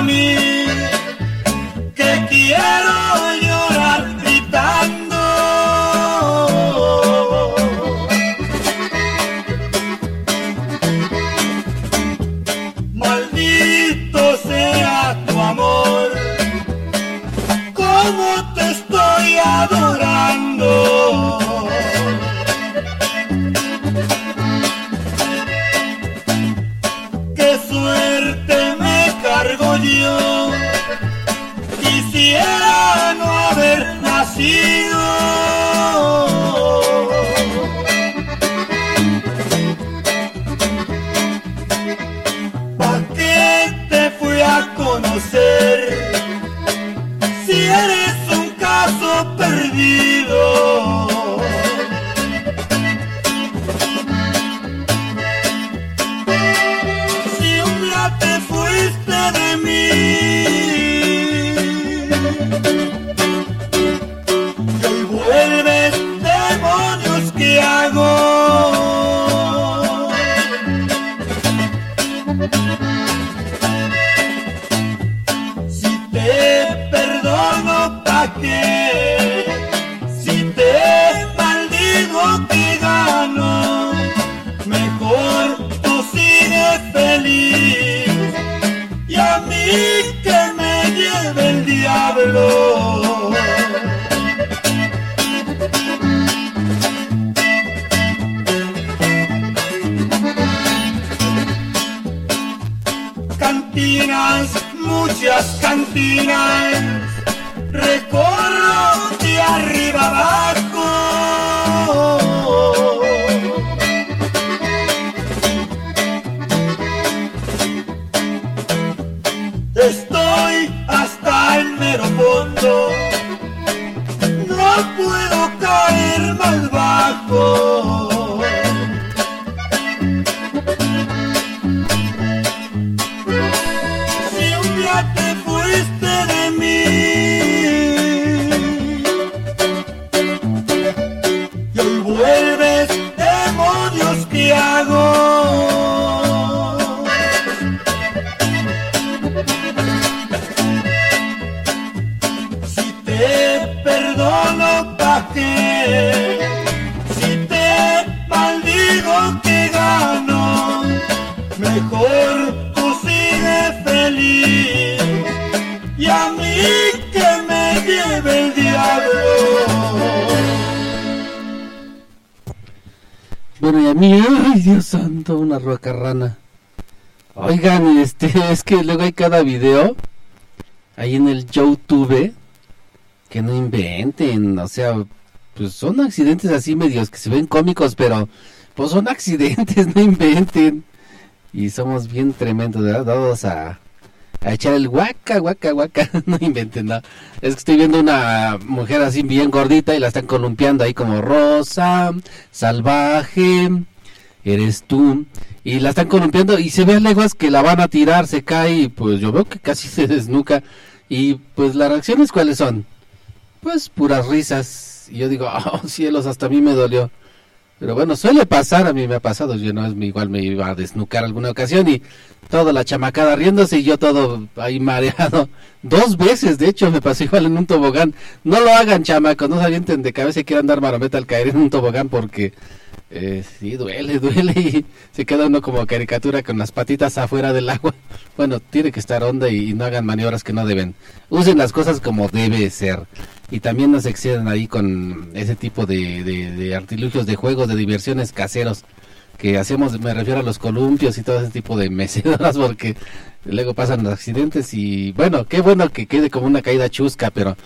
Pasa Quisiera no haber nacido. ¿Pa' qué te fui a conocer? Si eres un caso perdido. Si te perdono, ¿pa' qué? Recorro de arriba abajo. Es que luego hay cada video ahí en el YouTube que no inventen, o sea, pues son accidentes así medios que se ven cómicos, pero pues son accidentes, no inventen. Y somos bien tremendos, ¿verdad? Dados a, a echar el guaca, guaca, guaca, no inventen nada. Es que estoy viendo una mujer así bien gordita y la están columpiando ahí como rosa, salvaje, eres tú. Y la están columpiando y se ve a leguas que la van a tirar, se cae y pues yo veo que casi se desnuca. Y pues las reacciones cuáles son? Pues puras risas. Y yo digo, oh cielos, hasta a mí me dolió. Pero bueno, suele pasar, a mí me ha pasado, yo no es igual me iba a desnucar alguna ocasión y toda la chamacada riéndose y yo todo ahí mareado. Dos veces, de hecho, me pasó igual en un tobogán. No lo hagan, chamacos, no se avienten de cabeza y quieran dar marometa al caer en un tobogán porque eh, sí, duele, duele y se queda uno como caricatura con las patitas afuera del agua. Bueno, tiene que estar honda y, no hagan maniobras que no deben. Usen las cosas como debe ser. Y también no se exceden ahí con ese tipo de, de, de artilugios de juegos, de diversiones caseros que hacemos, me refiero a los columpios y todo ese tipo de mecedoras porque luego pasan los accidentes y bueno, qué bueno que quede como una caída chusca, pero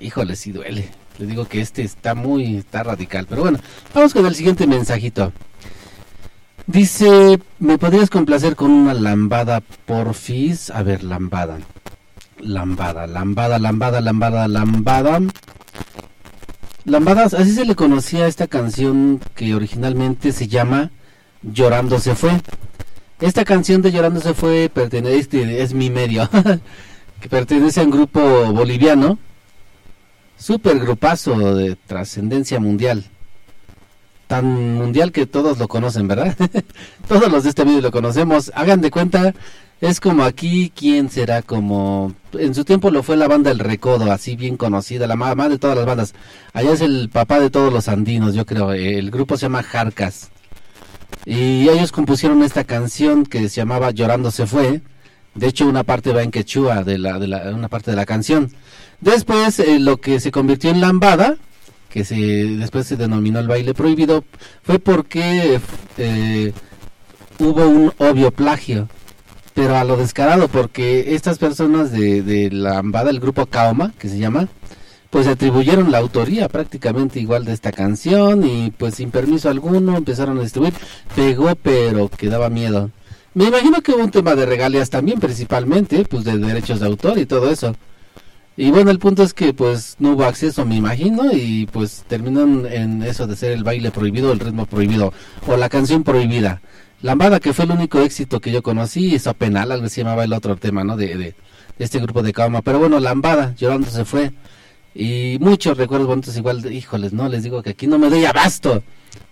híjole, sí duele. Les digo que este está muy, está radical. Pero bueno, vamos con el siguiente mensajito. Dice, ¿me podrías complacer con una lambada, porfis? A ver, lambada. Lambada, lambada, lambada, lambada, lambada. Lambadas, así se le conocía a esta canción que originalmente se llama Llorando se fue. Esta canción de Llorando se fue pertenece, es mi medio, que pertenece a un grupo boliviano, super grupazo de trascendencia mundial. Tan mundial que todos lo conocen, ¿verdad? todos los de este medio lo conocemos. Hagan de cuenta, es como aquí, ¿quién será? Como en su tiempo lo fue la banda El Recodo, así bien conocida, la mamá de todas las bandas. Allá es el papá de todos los andinos, yo creo. El grupo se llama Jarcas. Y ellos compusieron esta canción que se llamaba Llorando se fue. De hecho, una parte va en quechua de la, de la una parte de la canción. Después, eh, lo que se convirtió en lambada, que se después se denominó el baile prohibido, fue porque eh, hubo un obvio plagio. Pero a lo descarado, porque estas personas de, de lambada, el grupo Kaoma, que se llama, pues atribuyeron la autoría prácticamente igual de esta canción y pues sin permiso alguno empezaron a distribuir. Pegó pero que daba miedo. Me imagino que hubo un tema de regalías también principalmente, pues de derechos de autor y todo eso. Y bueno, el punto es que pues no hubo acceso, me imagino, y pues terminó en, eso de ser el baile prohibido, el ritmo prohibido, o la canción prohibida. Lambada, que fue el único éxito que yo conocí, hizo penal, algo se llamaba el otro tema, ¿no? De, de, este grupo de cama. Pero bueno, Lambada, llorando se fue. Y muchos recuerdos bonitos igual, híjoles, no, les digo que aquí no me doy abasto.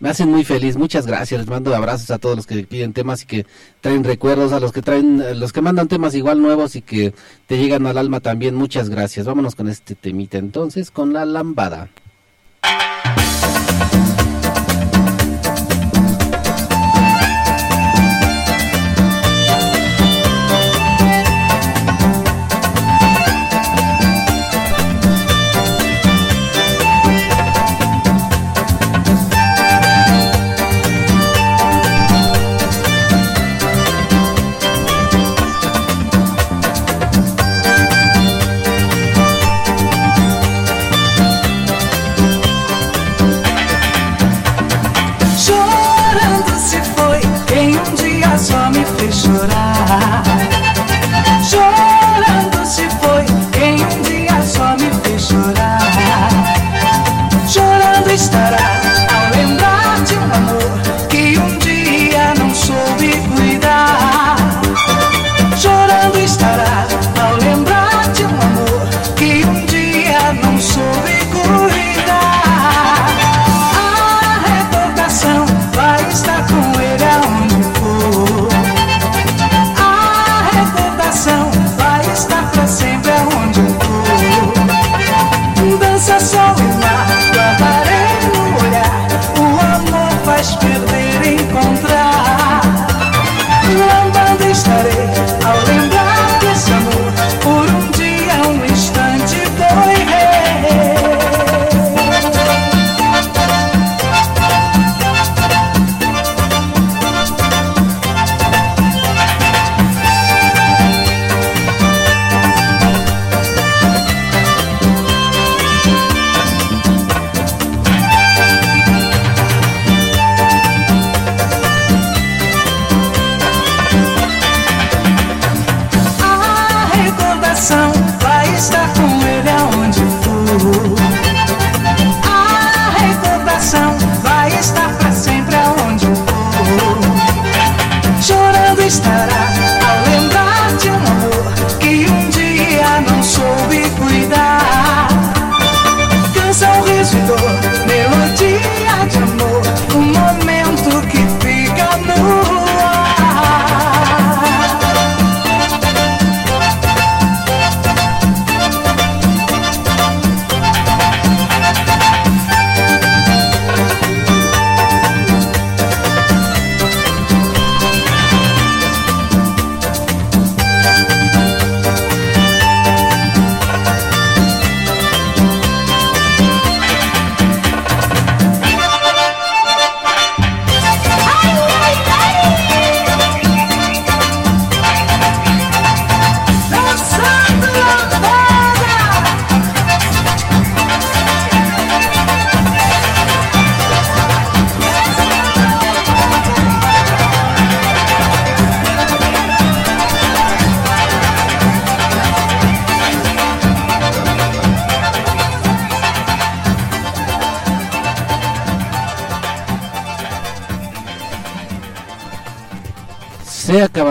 Me hacen muy feliz, muchas gracias, les mando abrazos a todos los que piden temas y que traen recuerdos, a los que traen, los que mandan temas igual nuevos y que te llegan al alma también, muchas gracias. Vámonos con este temita entonces, con la lambada.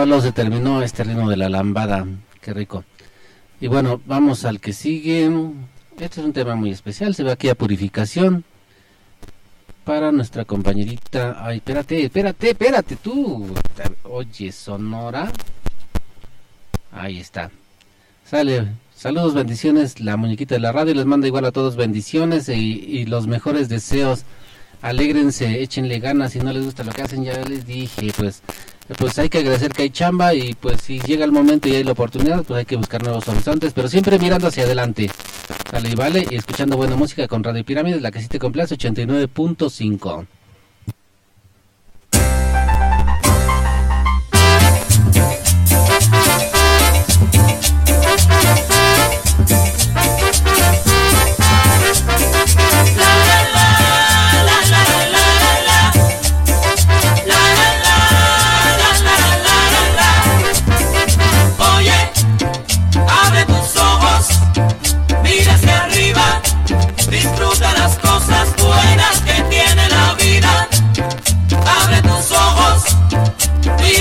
Se acabó, se terminó este ritmo de la lambada. Qué rico. Y bueno, vamos al que sigue. Este es un tema muy especial. Se ve aquí a purificación. Para nuestra compañerita. Ay, espérate, espérate, espérate tú. Oye, Sonora. Ahí está. Sale. Saludos, bendiciones. La muñequita de la radio les manda igual a todos bendiciones y, y los mejores deseos. Alégrense, échenle ganas. Si no les gusta lo que hacen, ya les dije, pues pues hay que agradecer que hay chamba y pues si llega el momento y hay la oportunidad, pues hay que buscar nuevos horizontes, pero siempre mirando hacia adelante. Sale y vale, y escuchando buena música con Radio Pirámides, la que sí te complace, 89.5.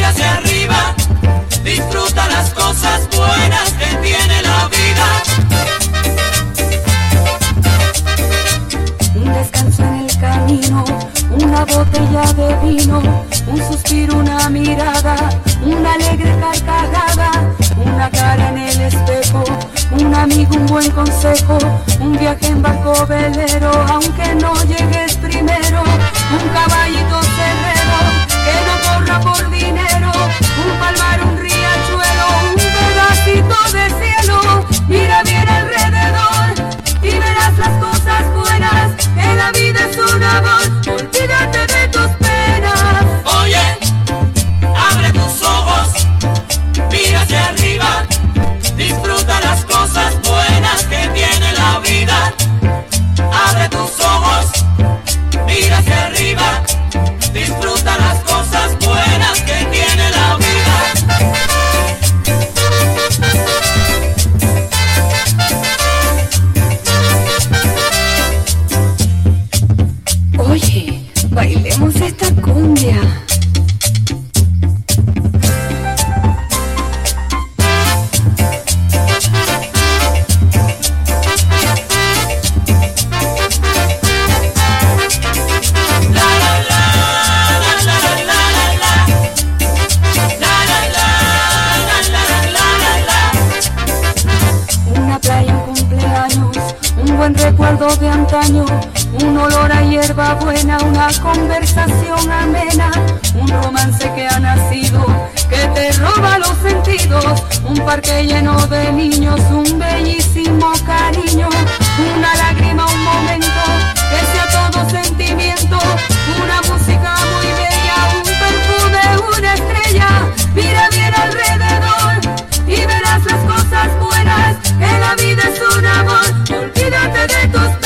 hacia arriba, disfruta las cosas buenas que tiene la vida. un descanso en el camino, una botella de vino, un suspiro, una mirada, una alegre carcajada, una cara en el espejo, un amigo, un buen consejo, un viaje en barco velero, aunque no llegues primero, un caballito cerrero por dinero, un palmar, un riachuelo, un pedacito de cielo, mira bien alrededor y verás las cosas buenas, que la vida es un amor, olvídate de tus penas. Oye, abre tus ojos, mira hacia arriba, disfruta las cosas buenas que tiene la vida. Abre tus ojos, mira hacia arriba, disfruta las un buen recuerdo de antaño, un olor a hierba buena, una conversación amena, un romance que ha nacido, que te roba los sentidos, un parque lleno de niños, un bellísimo cariño, una lágrima, un momento, que sea todo sentimiento, que la vida es un amor, olvídate de tus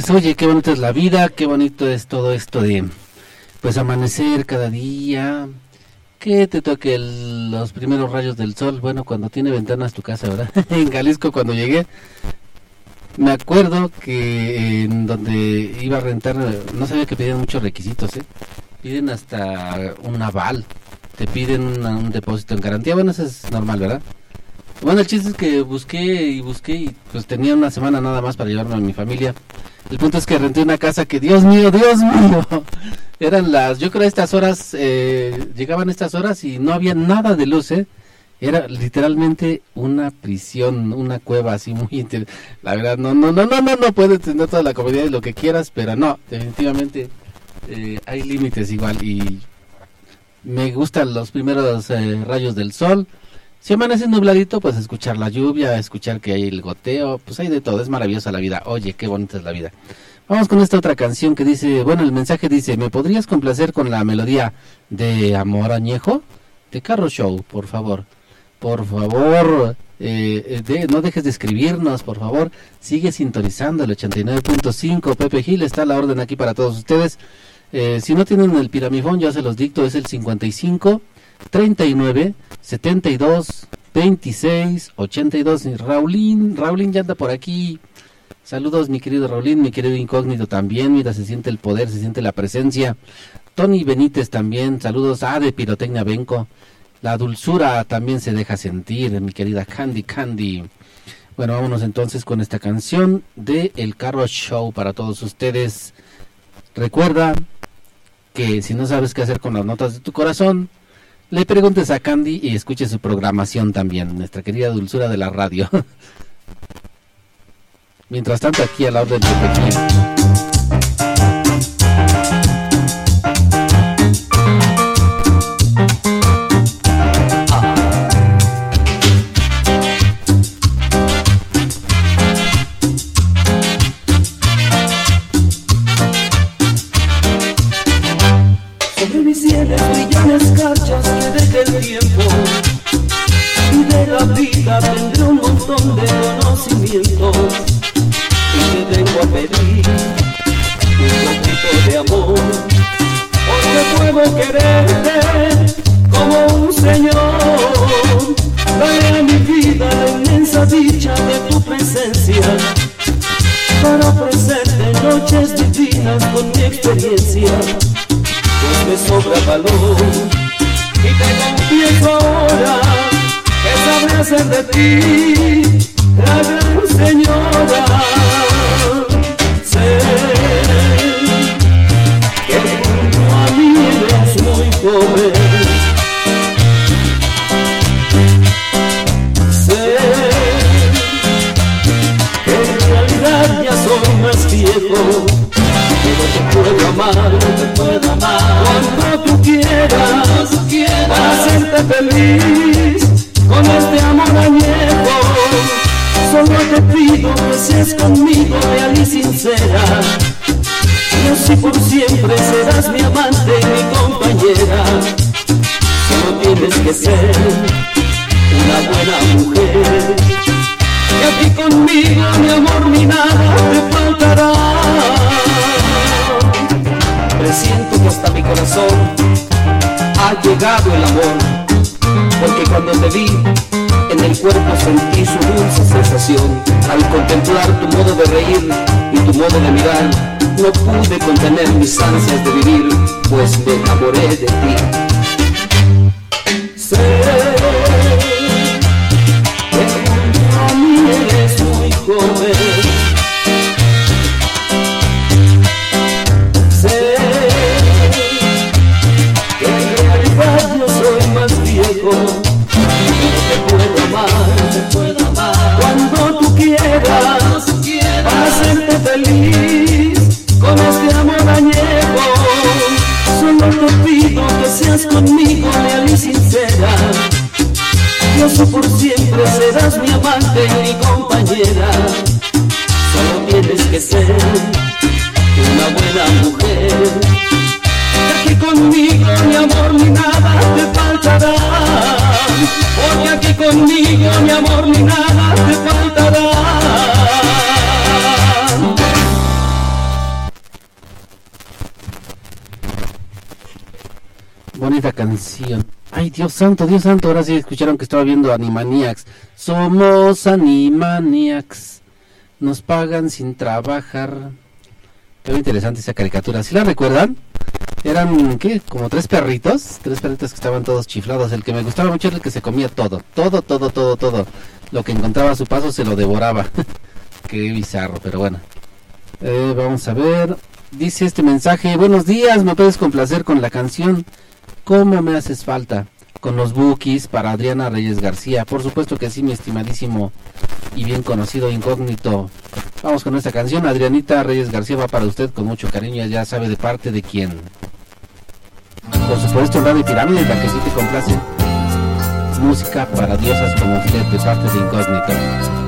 Pues oye, qué bonita es la vida, qué bonito es todo esto de pues amanecer cada día, que te toque el- los primeros rayos del sol, bueno, cuando tiene ventanas tu casa, ¿verdad? en Jalisco cuando llegué, me acuerdo que en donde iba a rentar, no sabía que pedían muchos requisitos, ¿eh? Piden hasta un aval, te piden un depósito en garantía, bueno, eso es normal, ¿verdad? Bueno, el chiste es que busqué y busqué y pues tenía una semana nada más para llevarme a mi familia. El punto es que renté una casa que, Dios mío, Dios mío, eran las, yo creo estas horas, eh, llegaban estas horas y no había nada de luz, ¿eh? Era literalmente una prisión, una cueva así muy inter- La verdad, no, no, no, no, no, no puedes tener toda la comodidad y lo que quieras, pero no, definitivamente eh, hay límites igual y me gustan los primeros eh, rayos del sol. Si amanece nubladito, pues escuchar la lluvia, escuchar que hay el goteo, pues hay de todo, es maravillosa la vida. Oye, qué bonita es la vida. Vamos con esta otra canción que dice, bueno, el mensaje dice, ¿me podrías complacer con la melodía de Amor Añejo? de Carro Show, por favor. Por favor, eh, eh, no dejes de escribirnos, por favor. Sigue sintonizando el 89.5. Pepe Gil está la orden aquí para todos ustedes. Eh, si no tienen el piramifón, ya se los dicto, es el 55 39 72 26 82. Y Raulín, Raulín ya anda por aquí. Saludos, mi querido Raulín, mi querido Incógnito también. Mira, se siente el poder, se siente la presencia. Tony Benítez también. Saludos a de Pirotecnia Benco. La dulzura también se deja sentir, mi querida Candy Candy. Bueno, vámonos entonces con esta canción de El Carro Show para todos ustedes. Recuerda que si no sabes qué hacer con las notas de tu corazón, le preguntes a Candy y escuche su programación también, nuestra querida dulzura de la radio. Mientras tanto, aquí a la orden de Y te vengo a pedir un poquito de amor. Porque puedo quererte como un señor. Daré a mi vida la inmensa dicha de tu presencia Para ofrecerte noches divinas con mi experiencia. Pues me sobra valor y te confieso ahora que sabré hacer de ti la gran señora. Sé que junto a mí eres muy joven. Sé que en realidad ya soy más viejo. Pero te puedo amar, te puedo amar cuando tú quieras, para hacerte feliz con este amor añejo. Solo te pido que seas conmigo real y sincera. Yo si por siempre serás mi amante y mi compañera. Solo tienes que ser una buena mujer. Y aquí conmigo, mi amor, ni nada te faltará. Presiento que hasta mi corazón ha llegado el amor, porque cuando te vi en el cuerpo sentí su dulce sensación. Al contemplar tu modo de reír y tu modo de mirar, no pude contener mis ansias de vivir, pues me enamoré de ti. Feliz con este amor añejo. Solo te pido que seas conmigo leal y sincera. Yo por siempre serás mi amante y mi compañera. Solo tienes que ser una buena mujer. Y aquí conmigo, mi amor, ni nada te faltará. Porque aquí conmigo, mi amor, ni nada te faltará. Ay, Dios santo, Dios santo. Ahora sí escucharon que estaba viendo Animaniacs. Somos Animaniacs. Nos pagan sin trabajar. Qué interesante esa caricatura. ¿Sí la recuerdan? Eran, ¿qué? Como tres perritos. Tres perritos que estaban todos chiflados. El que me gustaba mucho era el que se comía todo. Todo, todo, todo, todo. Lo que encontraba a su paso se lo devoraba. Qué bizarro, pero bueno. Eh, vamos a ver. Dice este mensaje. Buenos días, me puedes complacer con la canción ¿Cómo me haces falta? Con los bookies para Adriana Reyes García. Por supuesto que sí, mi estimadísimo y bien conocido incógnito. Vamos con esta canción. Adrianita Reyes García va para usted con mucho cariño. Ya sabe de parte de quién. Por supuesto, Radio Pirámide, la que sí te complace. Música para diosas como usted de parte de incógnito.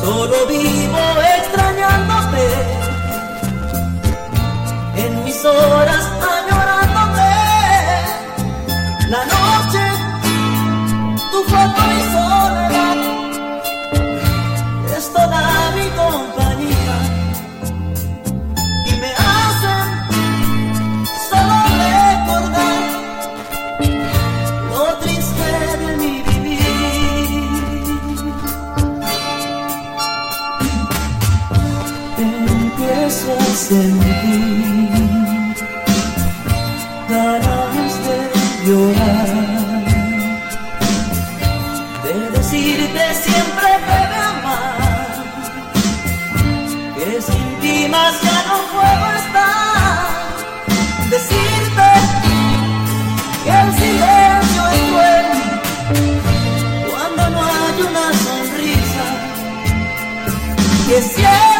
Solo vivo extrañándote en mis horas Sentir ganas de llorar, de decirte siempre que me amas, que sin ti más ya no puedo estar, decirte que el silencio es cruel cuando no hay una sonrisa, que es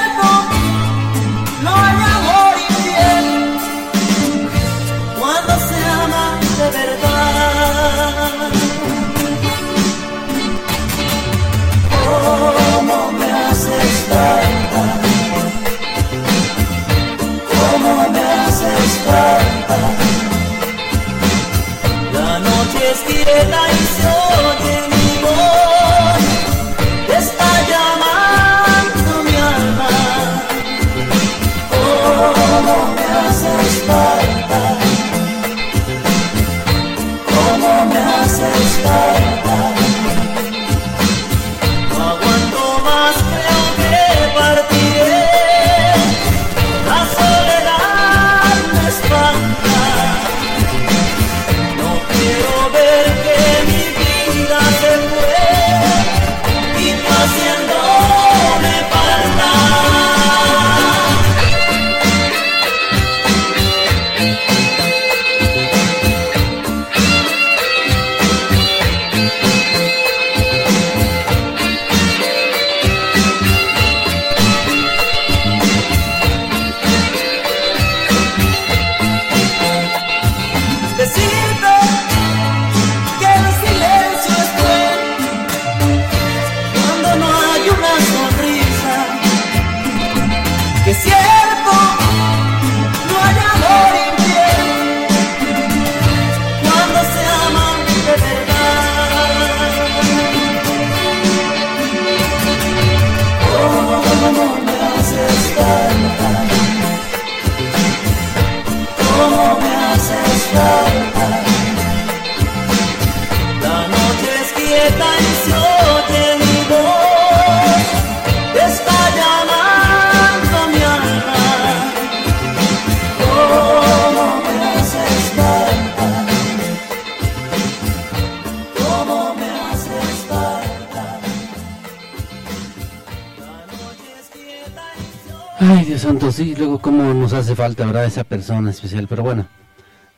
persona especial, pero bueno,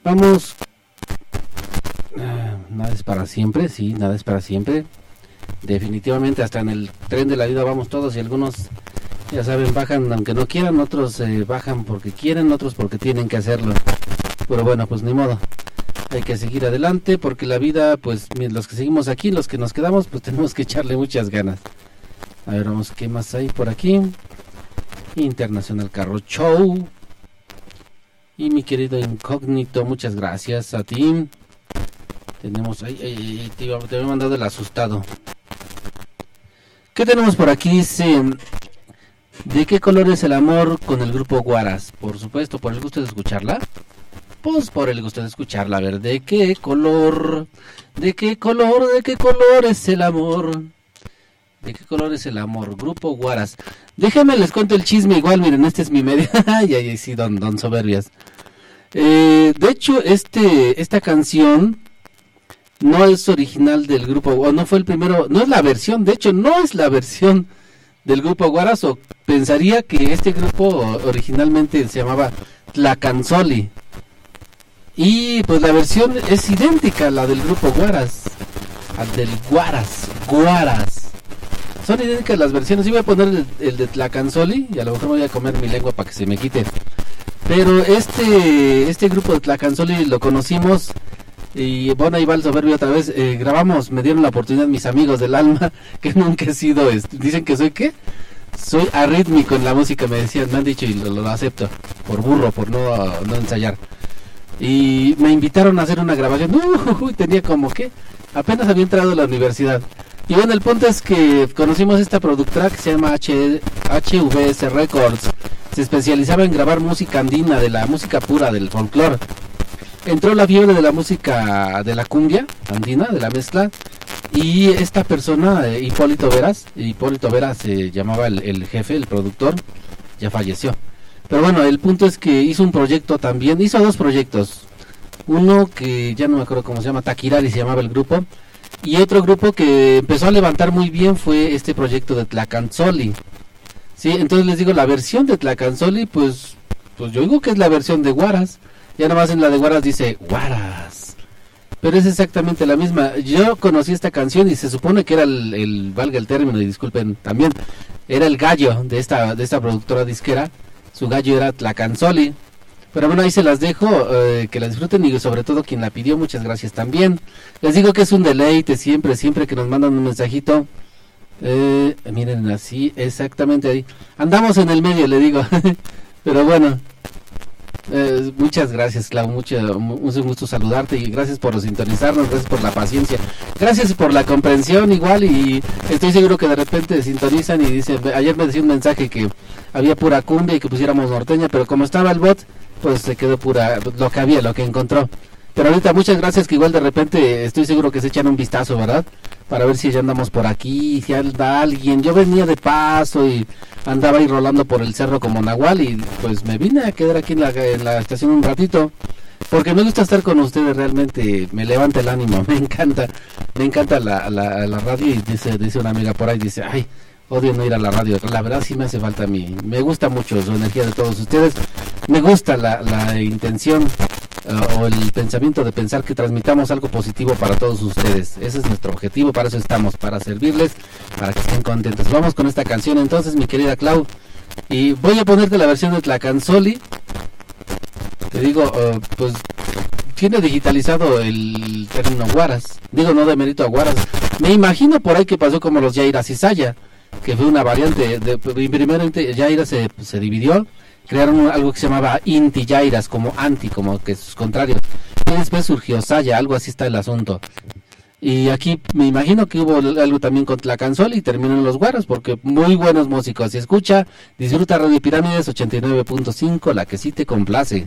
vamos. Ah, nada es para siempre, sí, nada es para siempre. Definitivamente, hasta en el tren de la vida vamos todos y algunos, ya saben, bajan aunque no quieran, otros eh, bajan porque quieren, otros porque tienen que hacerlo. Pero bueno, pues ni modo. Hay que seguir adelante porque la vida, pues los que seguimos aquí, los que nos quedamos, pues tenemos que echarle muchas ganas. A ver, vamos, ¿qué más hay por aquí? Internacional Carro Show. Y mi querido incógnito, muchas gracias a ti. Tenemos ahí, ahí, ahí, te, te había mandado el asustado. ¿Qué tenemos por aquí? Dice, ¿de qué color es el amor con el grupo Guaras? Por supuesto, por el gusto de escucharla. Pues por el gusto de escucharla, a ver, ¿de qué color? ¿De qué color? ¿De qué color es el amor? ¿De qué color es el amor? Grupo Guaras. Déjenme les cuento el chisme igual, miren, este es mi medio. ay, ay, ay, sí, don, don Soberbias. Eh, de hecho, este, esta canción no es original del grupo, o no fue el primero, no es la versión, de hecho, no es la versión del grupo Guaras, o pensaría que este grupo originalmente se llamaba Tlacanzoli. Y pues la versión es idéntica a la del grupo Guaras, al del Guaras, Guaras. Son idénticas las versiones. Yo voy a poner el, el de Tlacanzoli y a lo mejor me voy a comer mi lengua para que se me quite. Pero este, este grupo de Tlacanzoli lo conocimos Y bueno, ahí va el soberbio otra vez. Eh, grabamos, me dieron la oportunidad mis amigos del alma, que nunca he sido, dicen que soy qué? Soy arrítmico en la música, me decían, me han dicho y lo, lo acepto, por burro, por no, no ensayar. Y me invitaron a hacer una grabación, uh, tenía como que, apenas había entrado a la universidad. Y bueno, el punto es que conocimos esta productora que se llama H HVS Records. Se especializaba en grabar música andina, de la música pura, del folclore. Entró la fiebre de la música de la cumbia andina, de la mezcla. Y esta persona, eh, Hipólito Veras, Hipólito Veras se llamaba el, jefe, el productor, ya falleció. Pero bueno, el punto es que hizo un proyecto también, hizo dos proyectos. Uno que ya no me acuerdo cómo se llama, Taquirari se llamaba el grupo. Y otro grupo que empezó a levantar muy bien fue este proyecto de Tlacanzoli. Sí, entonces les digo, la versión de Tlacanzoli, pues, pues yo digo que es la versión de Guaras. Ya nomás en la de Guaras dice Guaras. Pero es exactamente la misma. Yo conocí esta canción y se supone que era el, valga el término, y disculpen también, era el gallo de esta, de esta productora disquera. Su gallo era Tlacanzoli. Pero bueno, ahí se las dejo, eh, que las disfruten y sobre todo quien la pidió, muchas gracias también. Les digo que es un deleite siempre, siempre que nos mandan un mensajito. Eh, miren así, exactamente ahí. Andamos en el medio, le digo. Pero bueno, eh, muchas gracias, Clau. Mucho, mu- un gusto saludarte y gracias por sintonizarnos, gracias por la paciencia, gracias por la comprensión igual y estoy seguro que de repente sintonizan y dicen, ayer me decía un mensaje que había pura cumbia y que pusiéramos norteña, pero como estaba el bot, pues se quedó pura lo que había, lo que encontró. Pero ahorita muchas gracias que igual de repente estoy seguro que se echan un vistazo, ¿verdad? Para ver si ya andamos por aquí, si anda alguien. Yo venía de paso y andaba ahí rolando por el cerro como Nahual y pues me vine a quedar aquí en la, estación un ratito. Porque me gusta estar con ustedes, realmente me levanta el ánimo, me encanta, me encanta la, la, la radio y dice, dice una amiga por ahí, dice, ay, odio no ir a la radio, la verdad sí me hace falta a mí, me gusta mucho su energía de todos ustedes, me gusta la, la intención o el pensamiento de pensar que transmitamos algo positivo para todos ustedes, ese es nuestro objetivo, para eso estamos, para servirles, para que estén contentos. Vamos con esta canción entonces, mi querida Clau, y voy a ponerte la versión de Tlacanzoli, te digo, eh, pues tiene digitalizado el término guaras. Digo, no de mérito a guaras. Me imagino por ahí que pasó como los Yairas y Saya, que fue una variante. De, primeramente Yaira se, se dividió, crearon algo que se llamaba Inti Yairas, como anti, como que sus contrarios. Y después surgió Saya, algo así está el asunto. Y aquí me imagino que hubo algo también con la canzola y terminó en los guaras, porque muy buenos músicos. Si escucha, disfruta Radio Pirámides 89.5, la que sí te complace.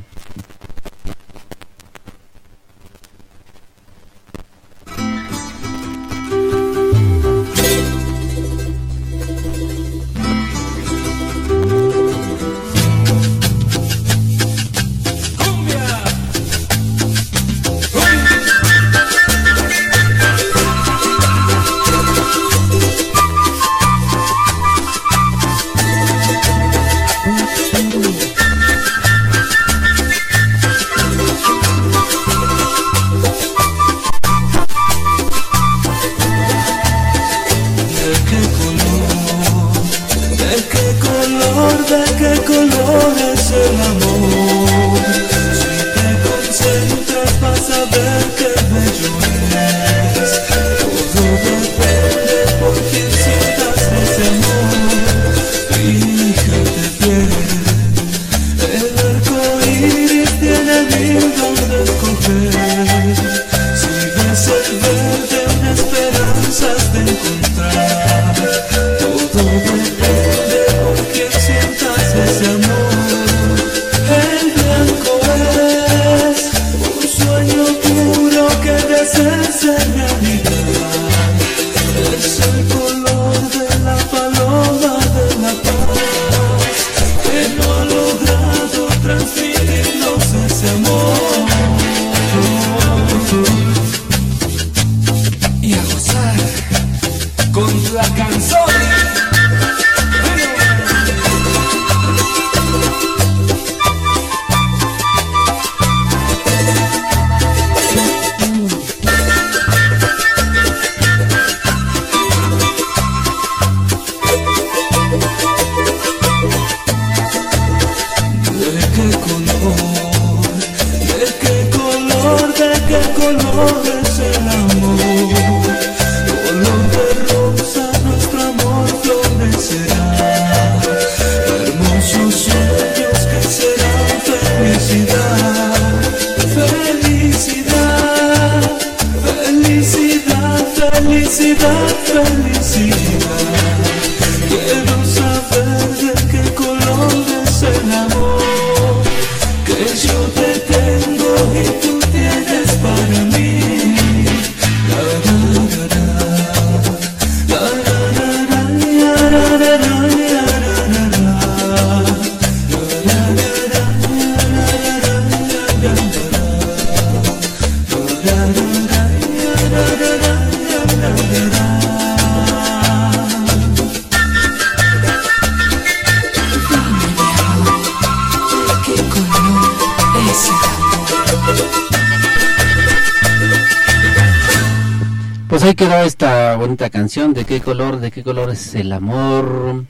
¿De qué color? ¿De qué color es el amor?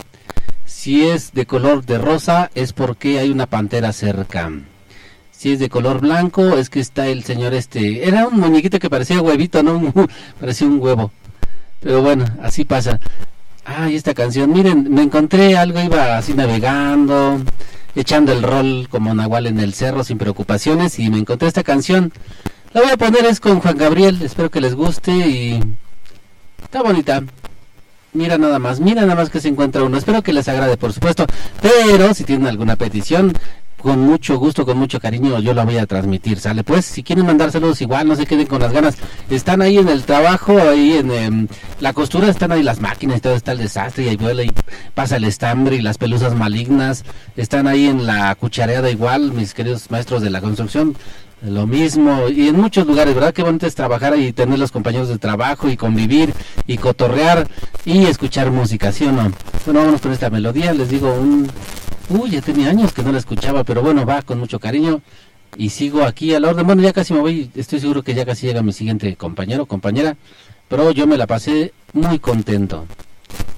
Si es de color de rosa, es porque hay una pantera cerca. Si es de color blanco, es que está el señor este. Era un muñequito que parecía huevito, ¿no? parecía un huevo. Pero bueno, así pasa. Ay, esta canción. Miren, me encontré algo, iba así navegando, echando el rol como Nahual en el cerro sin preocupaciones y me encontré esta canción. La voy a poner es con Juan Gabriel, espero que les guste y está bonita. Mira nada más, mira nada más que se encuentra uno. Espero que les agrade, por supuesto. Pero si tienen alguna petición, con mucho gusto, con mucho cariño, yo la voy a transmitir, ¿sale? Pues si quieren mandar saludos igual, no se queden con las ganas. Están ahí en el trabajo, ahí en em, la costura, están ahí las máquinas todo está el desastre y ahí vuela y pasa el estambre y las pelusas malignas. Están ahí en la cuchareada igual, mis queridos maestros de la construcción. Lo mismo, y en muchos lugares, ¿verdad? Qué bonito es trabajar y tener los compañeros de trabajo y convivir y cotorrear y escuchar música, ¿sí o no? Bueno, vámonos con esta melodía, les digo un... Uy, ya tenía años que no la escuchaba, pero bueno, va con mucho cariño y sigo aquí a la orden. Bueno, ya casi me voy, estoy seguro que ya casi llega mi siguiente compañero, compañera, pero yo me la pasé muy contento.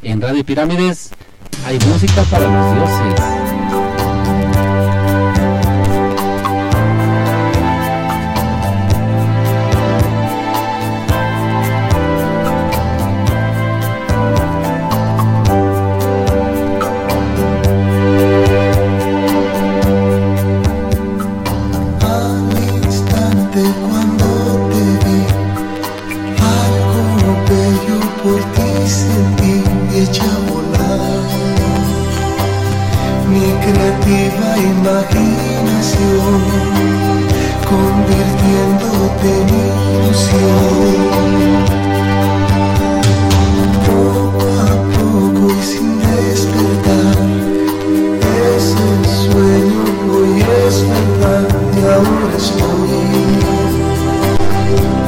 En Radio Pirámides hay música para los dioses. Creativa imaginación, convirtiéndote en ilusión. Poco a poco y sin despertar, ese sueño hoy es verdad y ahora estoy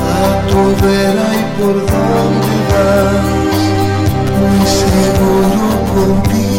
a tu vera y por donde vas, muy seguro contigo.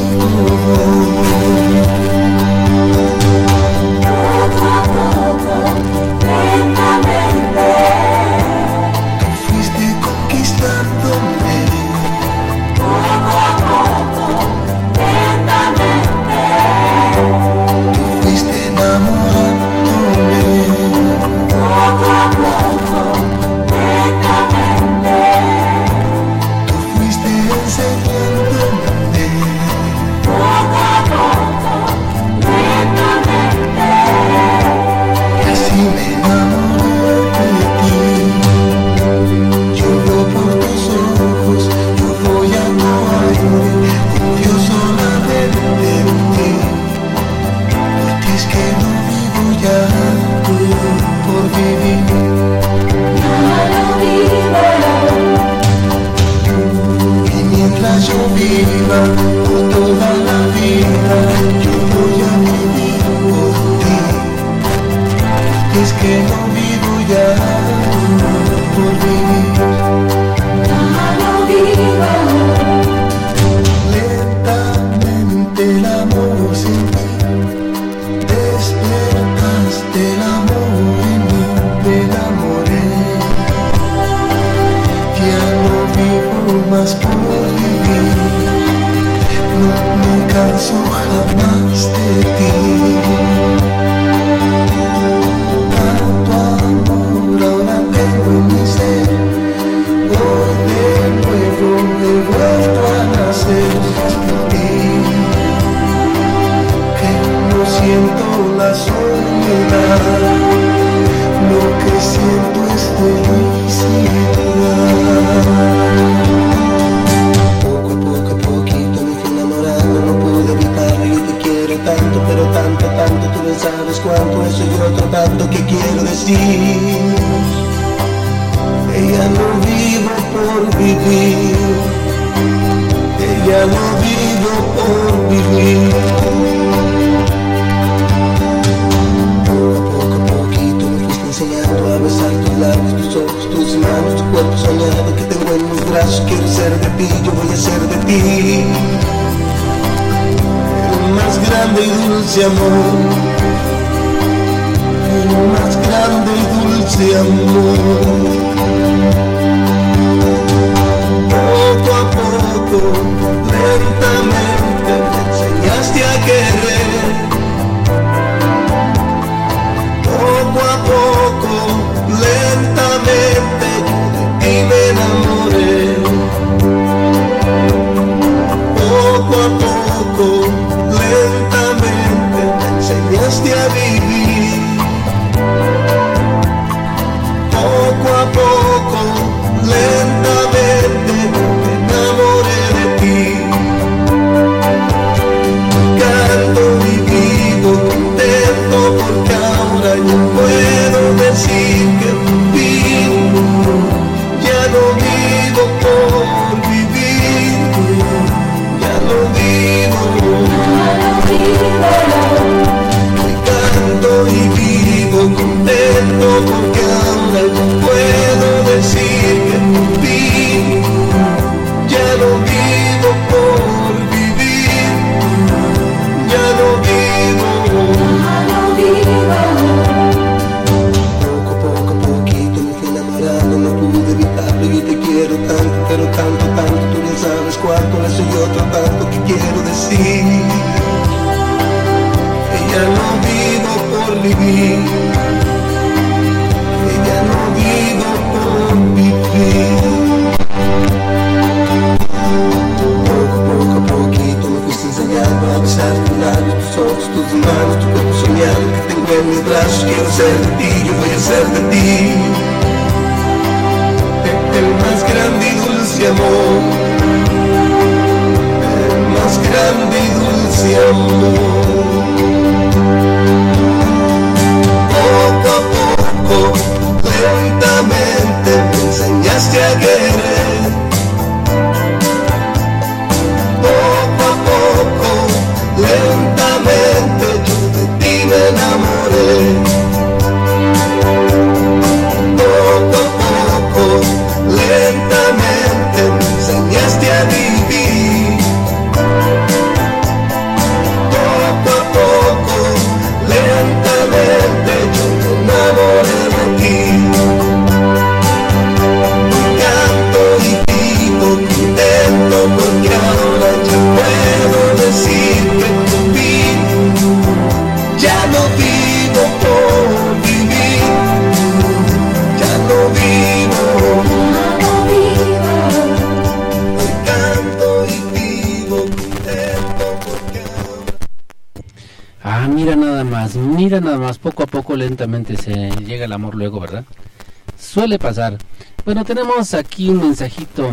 Suele pasar. Bueno, tenemos aquí un mensajito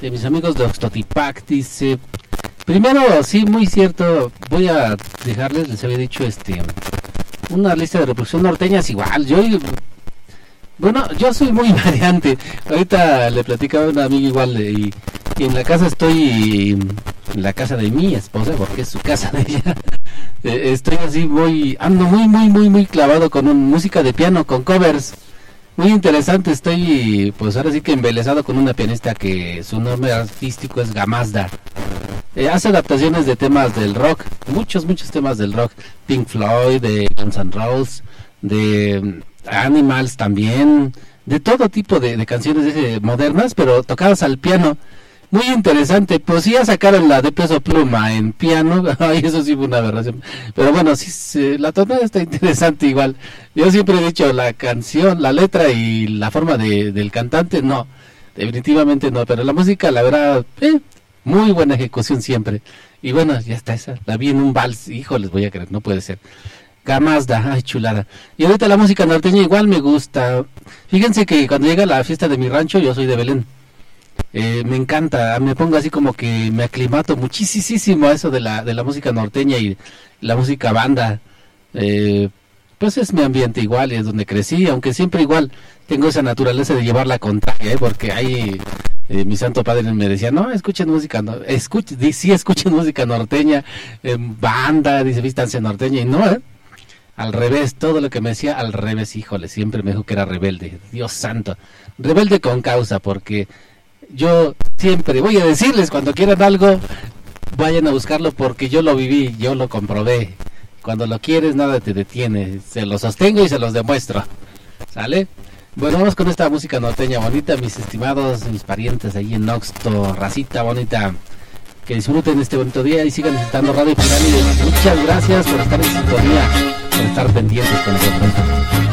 de mis amigos de Oxtotipac, dice, primero, sí, muy cierto, voy a dejarles, les había dicho, este, una lista de reproducción norteñas igual, yo, bueno, yo soy muy variante, ahorita le platicaba a una amiga igual, y, y en la casa estoy, en la casa de mi esposa, porque es su casa de ella, eh, estoy así muy, ando muy, muy, muy, muy clavado con un- música de piano, con covers. Muy interesante, estoy pues ahora sí que embelesado con una pianista que su nombre artístico es Gamazda. Eh, hace adaptaciones de temas del rock, muchos, muchos temas del rock. Pink Floyd, de Guns N' Roses, de mm, Animals también, de todo tipo de, canciones ese- modernas, pero tocadas al piano. Muy interesante, pues sí ya sacaron la de peso pluma en piano, ay eso sí fue una aberración, pero bueno, sí, se- la tonada está interesante igual. Yo siempre he dicho la canción, la letra y la forma de, del cantante, no, definitivamente no, pero la música, la verdad, eh, muy buena ejecución siempre. Y bueno, ya está esa, la vi en un vals, hijo, les voy a creer, no puede ser. Gamazda, ay chulada. Y ahorita la música norteña igual me gusta. Fíjense que cuando llega la fiesta de mi rancho, yo soy de Belén. Eh, me encanta, me pongo así como que me aclimato muchísimo a eso de la, de la música norteña y la música banda. Eh, pues es mi ambiente igual es donde crecí, aunque siempre igual tengo esa naturaleza de llevar la contraria, ¿eh? porque ahí eh, mi santo padre me decía, no, escuchen música, no, escuchen, sí escuchen música norteña, eh, banda, dice, vístanse norteña, y no, ¿eh? al revés, todo lo que me decía al revés, híjole, siempre me dijo que era rebelde, Dios santo, rebelde con causa, porque yo siempre voy a decirles cuando quieran algo, vayan a buscarlo porque yo lo viví, yo lo comprobé. Cuando lo quieres nada te detiene, se lo sostengo y se los demuestro. ¿Sale? Bueno, vamos con esta música norteña bonita, mis estimados, mis parientes ahí en Noxto, racita bonita. Que disfruten este bonito día y sigan disfrutando Radio Pirámide. Muchas gracias por estar en sintonía, por estar pendientes con nosotros.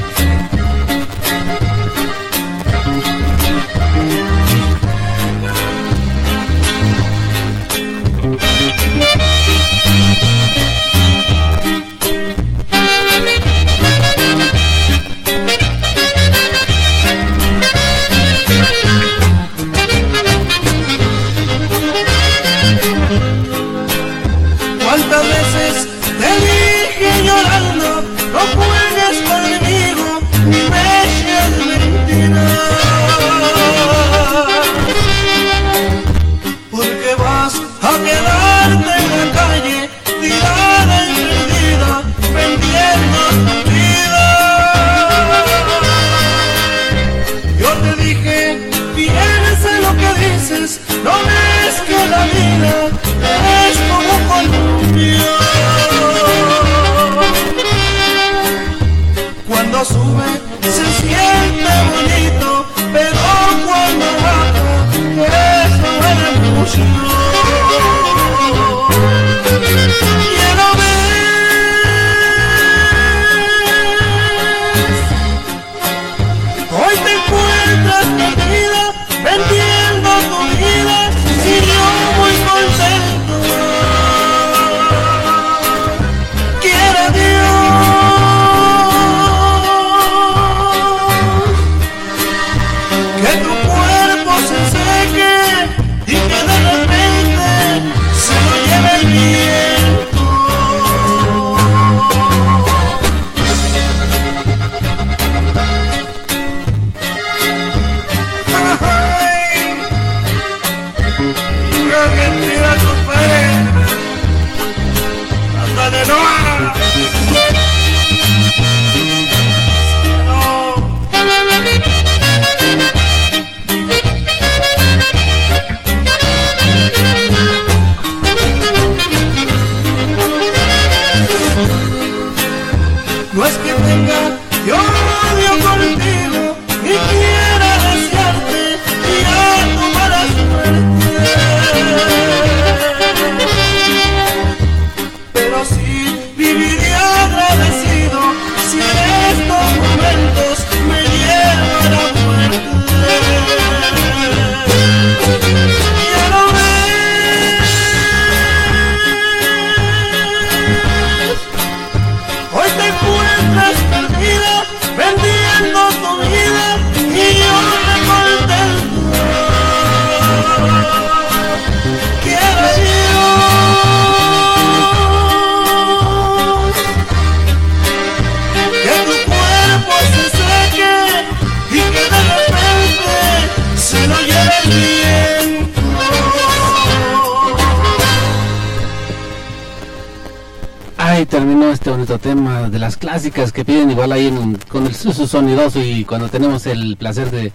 Que piden igual ahí en- con el su su sonidoso y cuando tenemos el placer de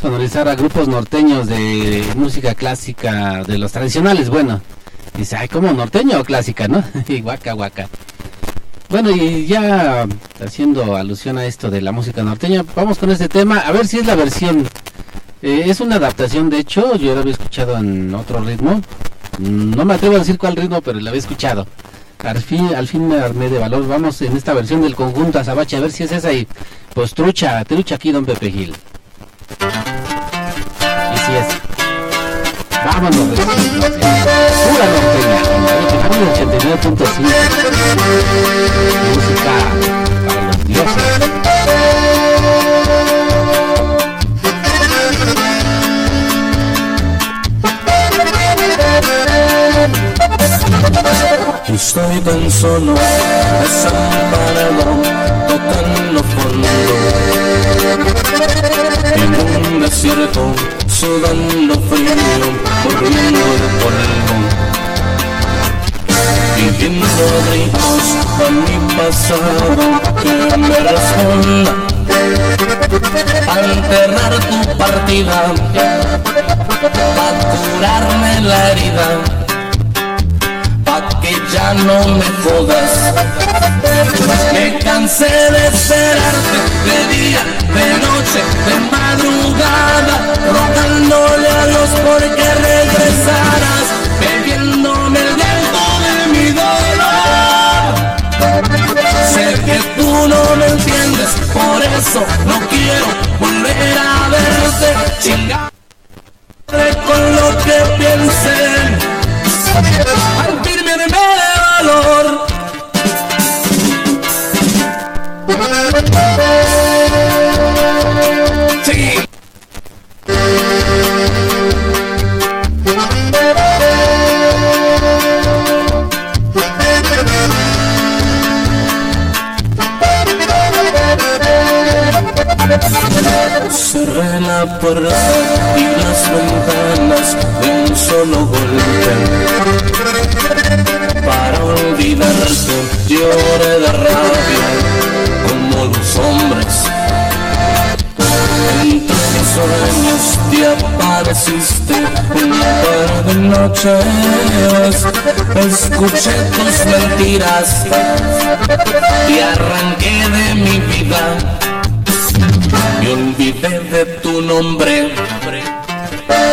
sonorizar a grupos norteños de música clásica de los tradicionales, bueno. Dice, ay, como norteño o clásica, ¿no? y guaca, guaca. Bueno, y ya haciendo alusión a esto de la música norteña, vamos con este tema, a ver si es la versión. Eh, es una adaptación, de hecho, yo la había escuchado en otro ritmo. No me atrevo a decir cuál ritmo, pero la había escuchado. Al fin, al fin me armé de valor. Vamos en esta versión del conjunto Azabache, a ver si es esa y pues trucha, trucha aquí Don Pepe Gil. Y si es. Vámonos, vecinos norteños. Pura norteña, con Radio Pirámide 89.5. Música para los dioses. Estoy tan solo, desamparado, tocando fondo. En un desierto, sudando frío, corriendo de polvo. Pidiendo gritos a mi pasado que me responda. Al enterrar tu partida, para curarme la herida que ya no me jodas. Me cansé de esperarte de día, de noche, de madrugada, rogándole a Dios porque regresaras, bebiéndome el viento de mi dolor. Sé que tú no me entiendes, por eso no quiero volver a verte, chingar con lo que piensen. Sí. Cerré la puerta y las ventanas de un solo golpe Para olvidarte lloré de rabia sueños te apareciste un par de noches Escuché tus mentiras y arranqué de mi vida me olvidé de tu nombre.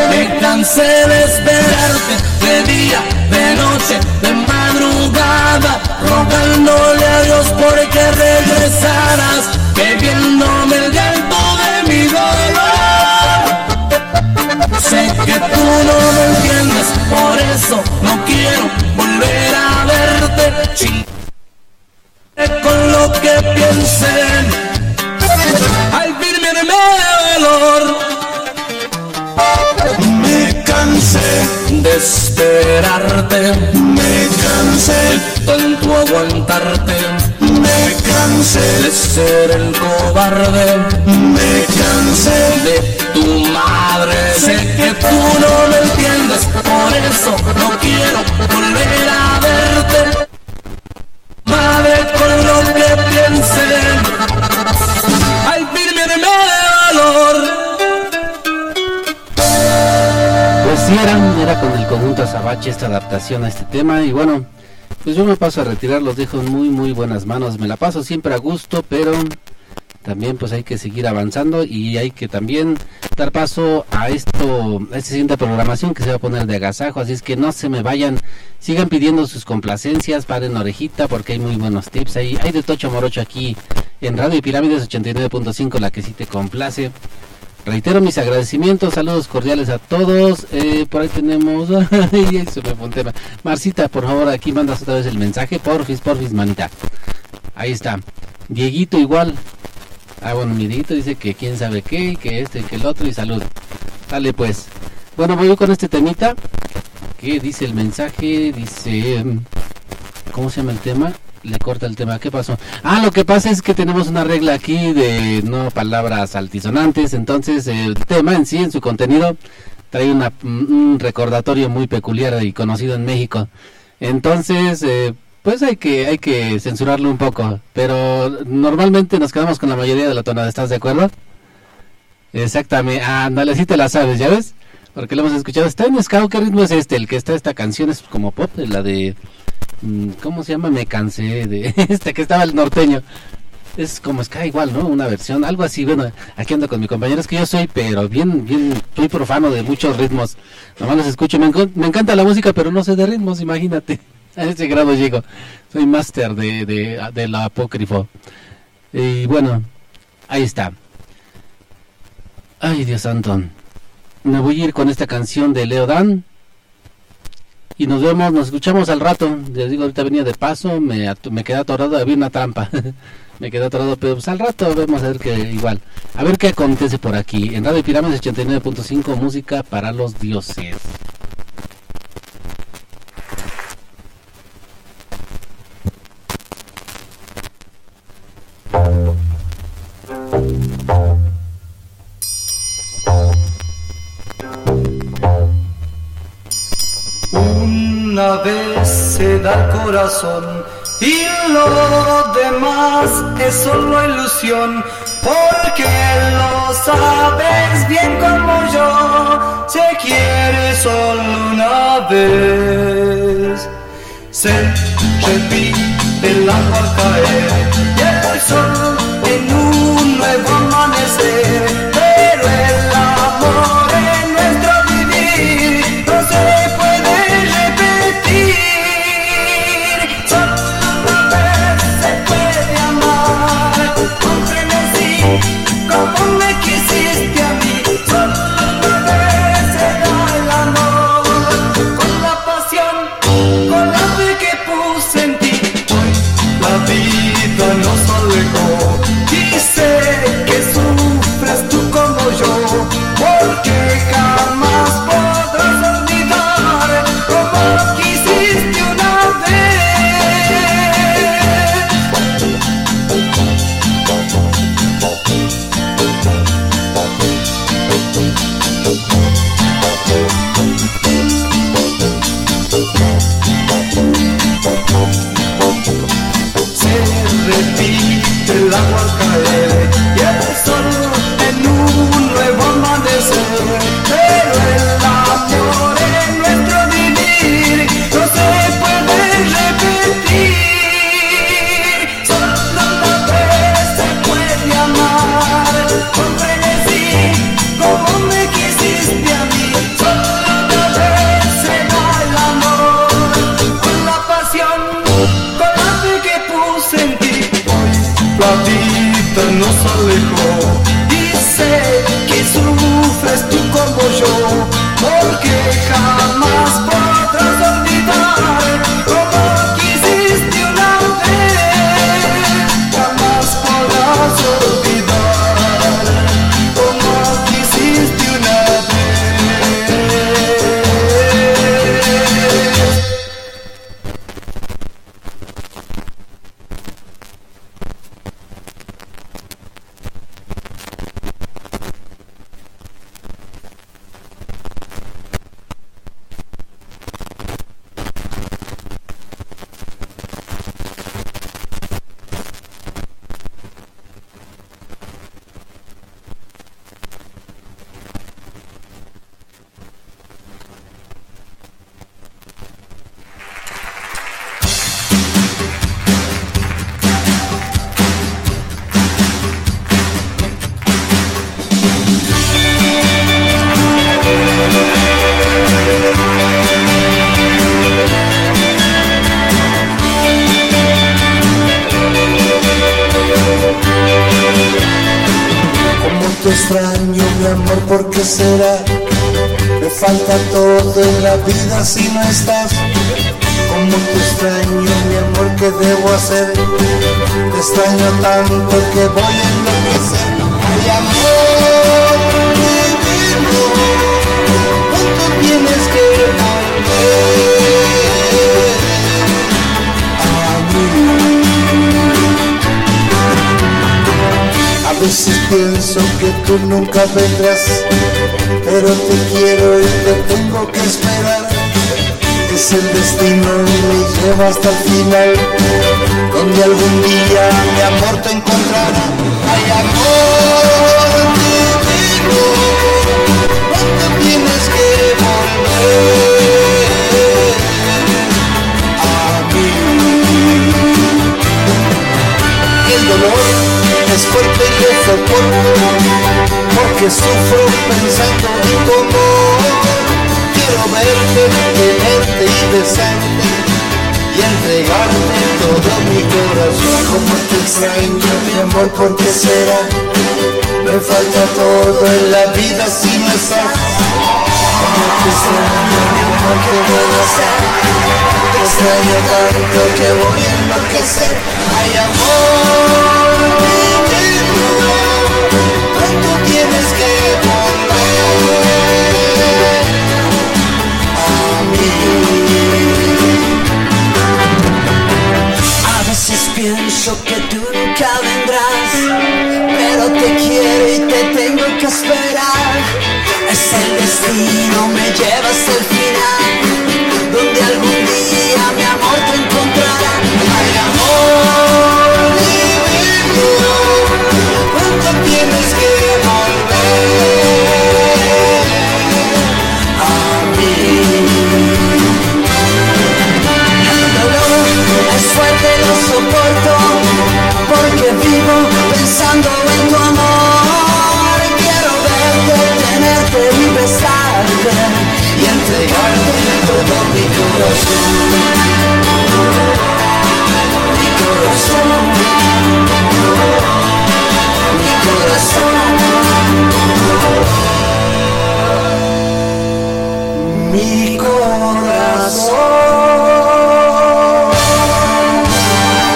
Me cansé de esperarte de día, de noche, de madrugada, rogándole a Dios porque regresaras, bebiéndome el llanto Sé que tú no me entiendes, por eso no quiero volver a verte. Ching con lo que piensen al firme de valor. Me cansé de esperarte, me cansé de tanto aguantarte, me cansé de ser el cobarde, me cansé de tu madre. Sé que tú no me entiendes, por eso no quiero volver a verte. Madre, con lo que piensen al firme de valor. Pues sí, era, era con el conjunto Azabache esta adaptación a este tema y bueno, pues yo me paso a retirar, los dejo en muy muy buenas manos, me la paso siempre a gusto, pero también pues hay que seguir avanzando y hay que también dar paso a esto, a esta siguiente programación que se va a poner de agasajo, así es que no se me vayan, sigan pidiendo sus complacencias, paren orejita porque hay muy buenos tips, hay, hay de Tocho Morocho aquí en Radio y Pirámides 89.5, la que sí te complace. Reitero mis agradecimientos, saludos cordiales a todos. Eh, por ahí tenemos. Marcita, por favor, aquí mandas otra vez el mensaje. Porfis, porfis, manita. Ahí está. Dieguito, igual. Bueno, mi Dieguito dice que quién sabe qué, que este, que el otro, y salud. Dale, pues. Bueno, voy con este temita. ¿Qué dice el mensaje? Dice. ¿Cómo se llama el tema? le corta el tema. ¿Qué pasó? Ah, lo que pasa es que tenemos una regla aquí de no palabras altisonantes. Entonces, el tema en sí, en su contenido, trae un recordatorio muy peculiar y conocido en México. Entonces, eh, pues hay que, hay que censurarlo un poco. Pero normalmente nos quedamos con la mayoría de la tonada. ¿Estás de acuerdo? Exactamente. Ándale, sí te la sabes, ¿ya ves? Porque lo hemos escuchado. Está en Scout. ¿Qué ritmo es este? El que está esta canción es como pop, la de... ¿Cómo se llama? Me cansé de este que estaba el norteño. Es como Sky igual, ¿no? Una versión, algo así. Bueno, aquí ando con mi compañero. Es que yo soy, pero bien, bien, soy profano de muchos ritmos. Nomás los escucho. Me encanta la música, pero no sé de ritmos, imagínate. A ese grado llego. Soy máster de, de, de la apócrifo. Y bueno, ahí está. Ay, Dios santo. Me voy a ir con esta canción de Leo Dan y nos vemos, nos escuchamos al rato. Les digo, ahorita venía de paso, me, me quedé atorado, había una trampa. me quedé atorado, pero pues al rato vemos a ver qué igual. A ver qué acontece por aquí. En Radio Pirámides 89.5, música para los dioses. Una vez se da el corazón y lo demás es solo ilusión, porque lo sabes bien como yo, se quiere solo una vez. Se repite el agua caer y el sol en un nuevo vista nos alejó.